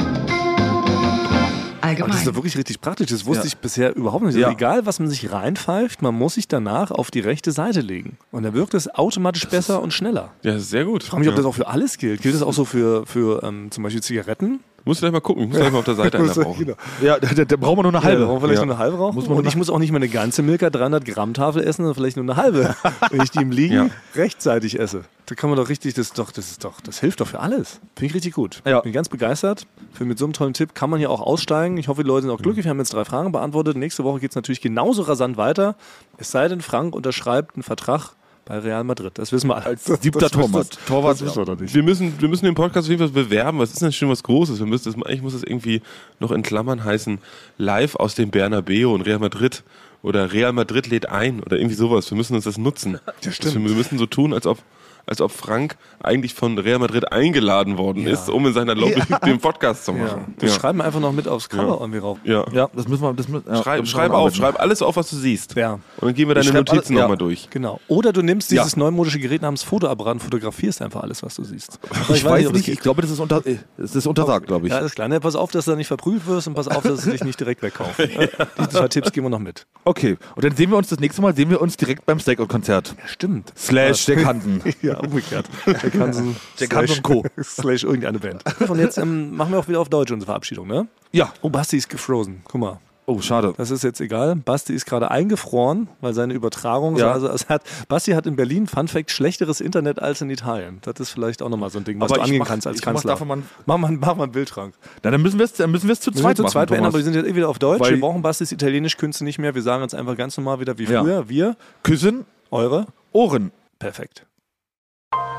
Aber das ist Allgemein. doch wirklich richtig praktisch. Das wusste Ja. ich bisher überhaupt nicht. Ja. Also egal, was man sich reinpfeift, man muss sich danach auf die rechte Seite legen. Und dann wirkt es automatisch besser und schneller. Ja, das sehr gut. Ich frage mich, ob das auch für alles gilt. Gilt das auch so für, für ähm, zum Beispiel Zigaretten? Musst du gleich mal gucken. Ich muss gleich mal auf der Seite [laughs] einer rauchen. Genau. Ja, da, da, da brauchen wir nur eine Halbe. Ja, brauchen wir vielleicht Ja. nur eine halbe rauchen. Muss man und ich muss auch nicht mehr eine ganze Milka 300 Gramm Tafel essen, sondern vielleicht nur eine halbe, [laughs] wenn ich die im Liegen Ja. rechtzeitig esse. Da kann man doch richtig, das ist doch, das ist doch, das hilft doch für alles. Finde ich richtig gut. Ja. Bin ganz begeistert. Für mit so einem tollen Tipp kann man hier auch aussteigen. Ich hoffe, die Leute sind auch glücklich. Wir haben jetzt drei Fragen beantwortet. Nächste Woche geht es natürlich genauso rasant weiter. Es sei denn, Frank unterschreibt einen Vertrag bei Real Madrid. Das wissen wir alle. Als siebter Torwart. Torwart. Das wissen wir doch nicht. Wir müssen, wir müssen den Podcast auf jeden Fall bewerben. Was ist denn schon was Großes? Wir müssen das, eigentlich muss das irgendwie noch in Klammern heißen, live aus dem Bernabeu und Real Madrid oder Real Madrid lädt ein oder irgendwie sowas. Wir müssen uns das nutzen. Ja, stimmt. Wir müssen so tun, als ob, als ob Frank eigentlich von Real Madrid eingeladen worden ist, um in seiner Lobby [laughs] den Podcast zu Ja. machen. Wir Ja. schreiben einfach noch mit aufs Cover irgendwie rauf. Ja. Ja, das müssen wir. Das müssen, ja, Schreib, schreib auf, schreib alles auf, was du siehst. Ja. Und dann gehen wir deine Ich Notizen ja. nochmal durch. Genau. Oder du nimmst Ja. dieses neumodische Gerät namens Fotoapparat und fotografierst einfach alles, was du siehst. [laughs] Ich weiß ob das nicht, ich glaube, das ist, unter, äh, das ist untersagt, glaube ich. Ja, alles klar. Ne, pass auf, dass du da nicht verprüft wirst und pass auf, dass du dich nicht direkt wegkaufst. [laughs] Die zwei Tipps geben wir noch mit. Okay, und dann sehen wir uns das nächste Mal, sehen wir uns direkt beim Stakeout-Konzert. Stimmt. Slash Jack Hansen. Ja, umgekehrt. Jack Hansen. Jack Hansen und Co. Slash irgendeine Band. Und jetzt ähm, machen wir auch wieder auf Deutsch unsere Verabschiedung, ne? Ja. Oh, Basti ist gefrozen. Guck mal. Oh, schade. Das ist jetzt egal. Basti ist gerade eingefroren, weil seine Übertragung. Ja. Also es hat, Basti hat in Berlin, Fun Fact, schlechteres Internet als in Italien. Das ist vielleicht auch nochmal so ein Ding, was Aber du angehen mach- kannst als ich mach Kanzler. davon mal- mach, mal, mach mal einen Bildschrank. Na, dann müssen wir es dann müssen wir es zu zweit zu machen. zweit beenden, aber wir sind jetzt eh wieder auf Deutsch. Weil- wir brauchen Bastis Italienisch-Künste nicht mehr. Wir sagen jetzt einfach ganz normal wieder wie Ja. früher. Wir, Küssen, eure. Ohren. Perfekt.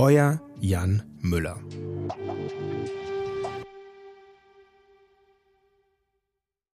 Euer Jan Müller.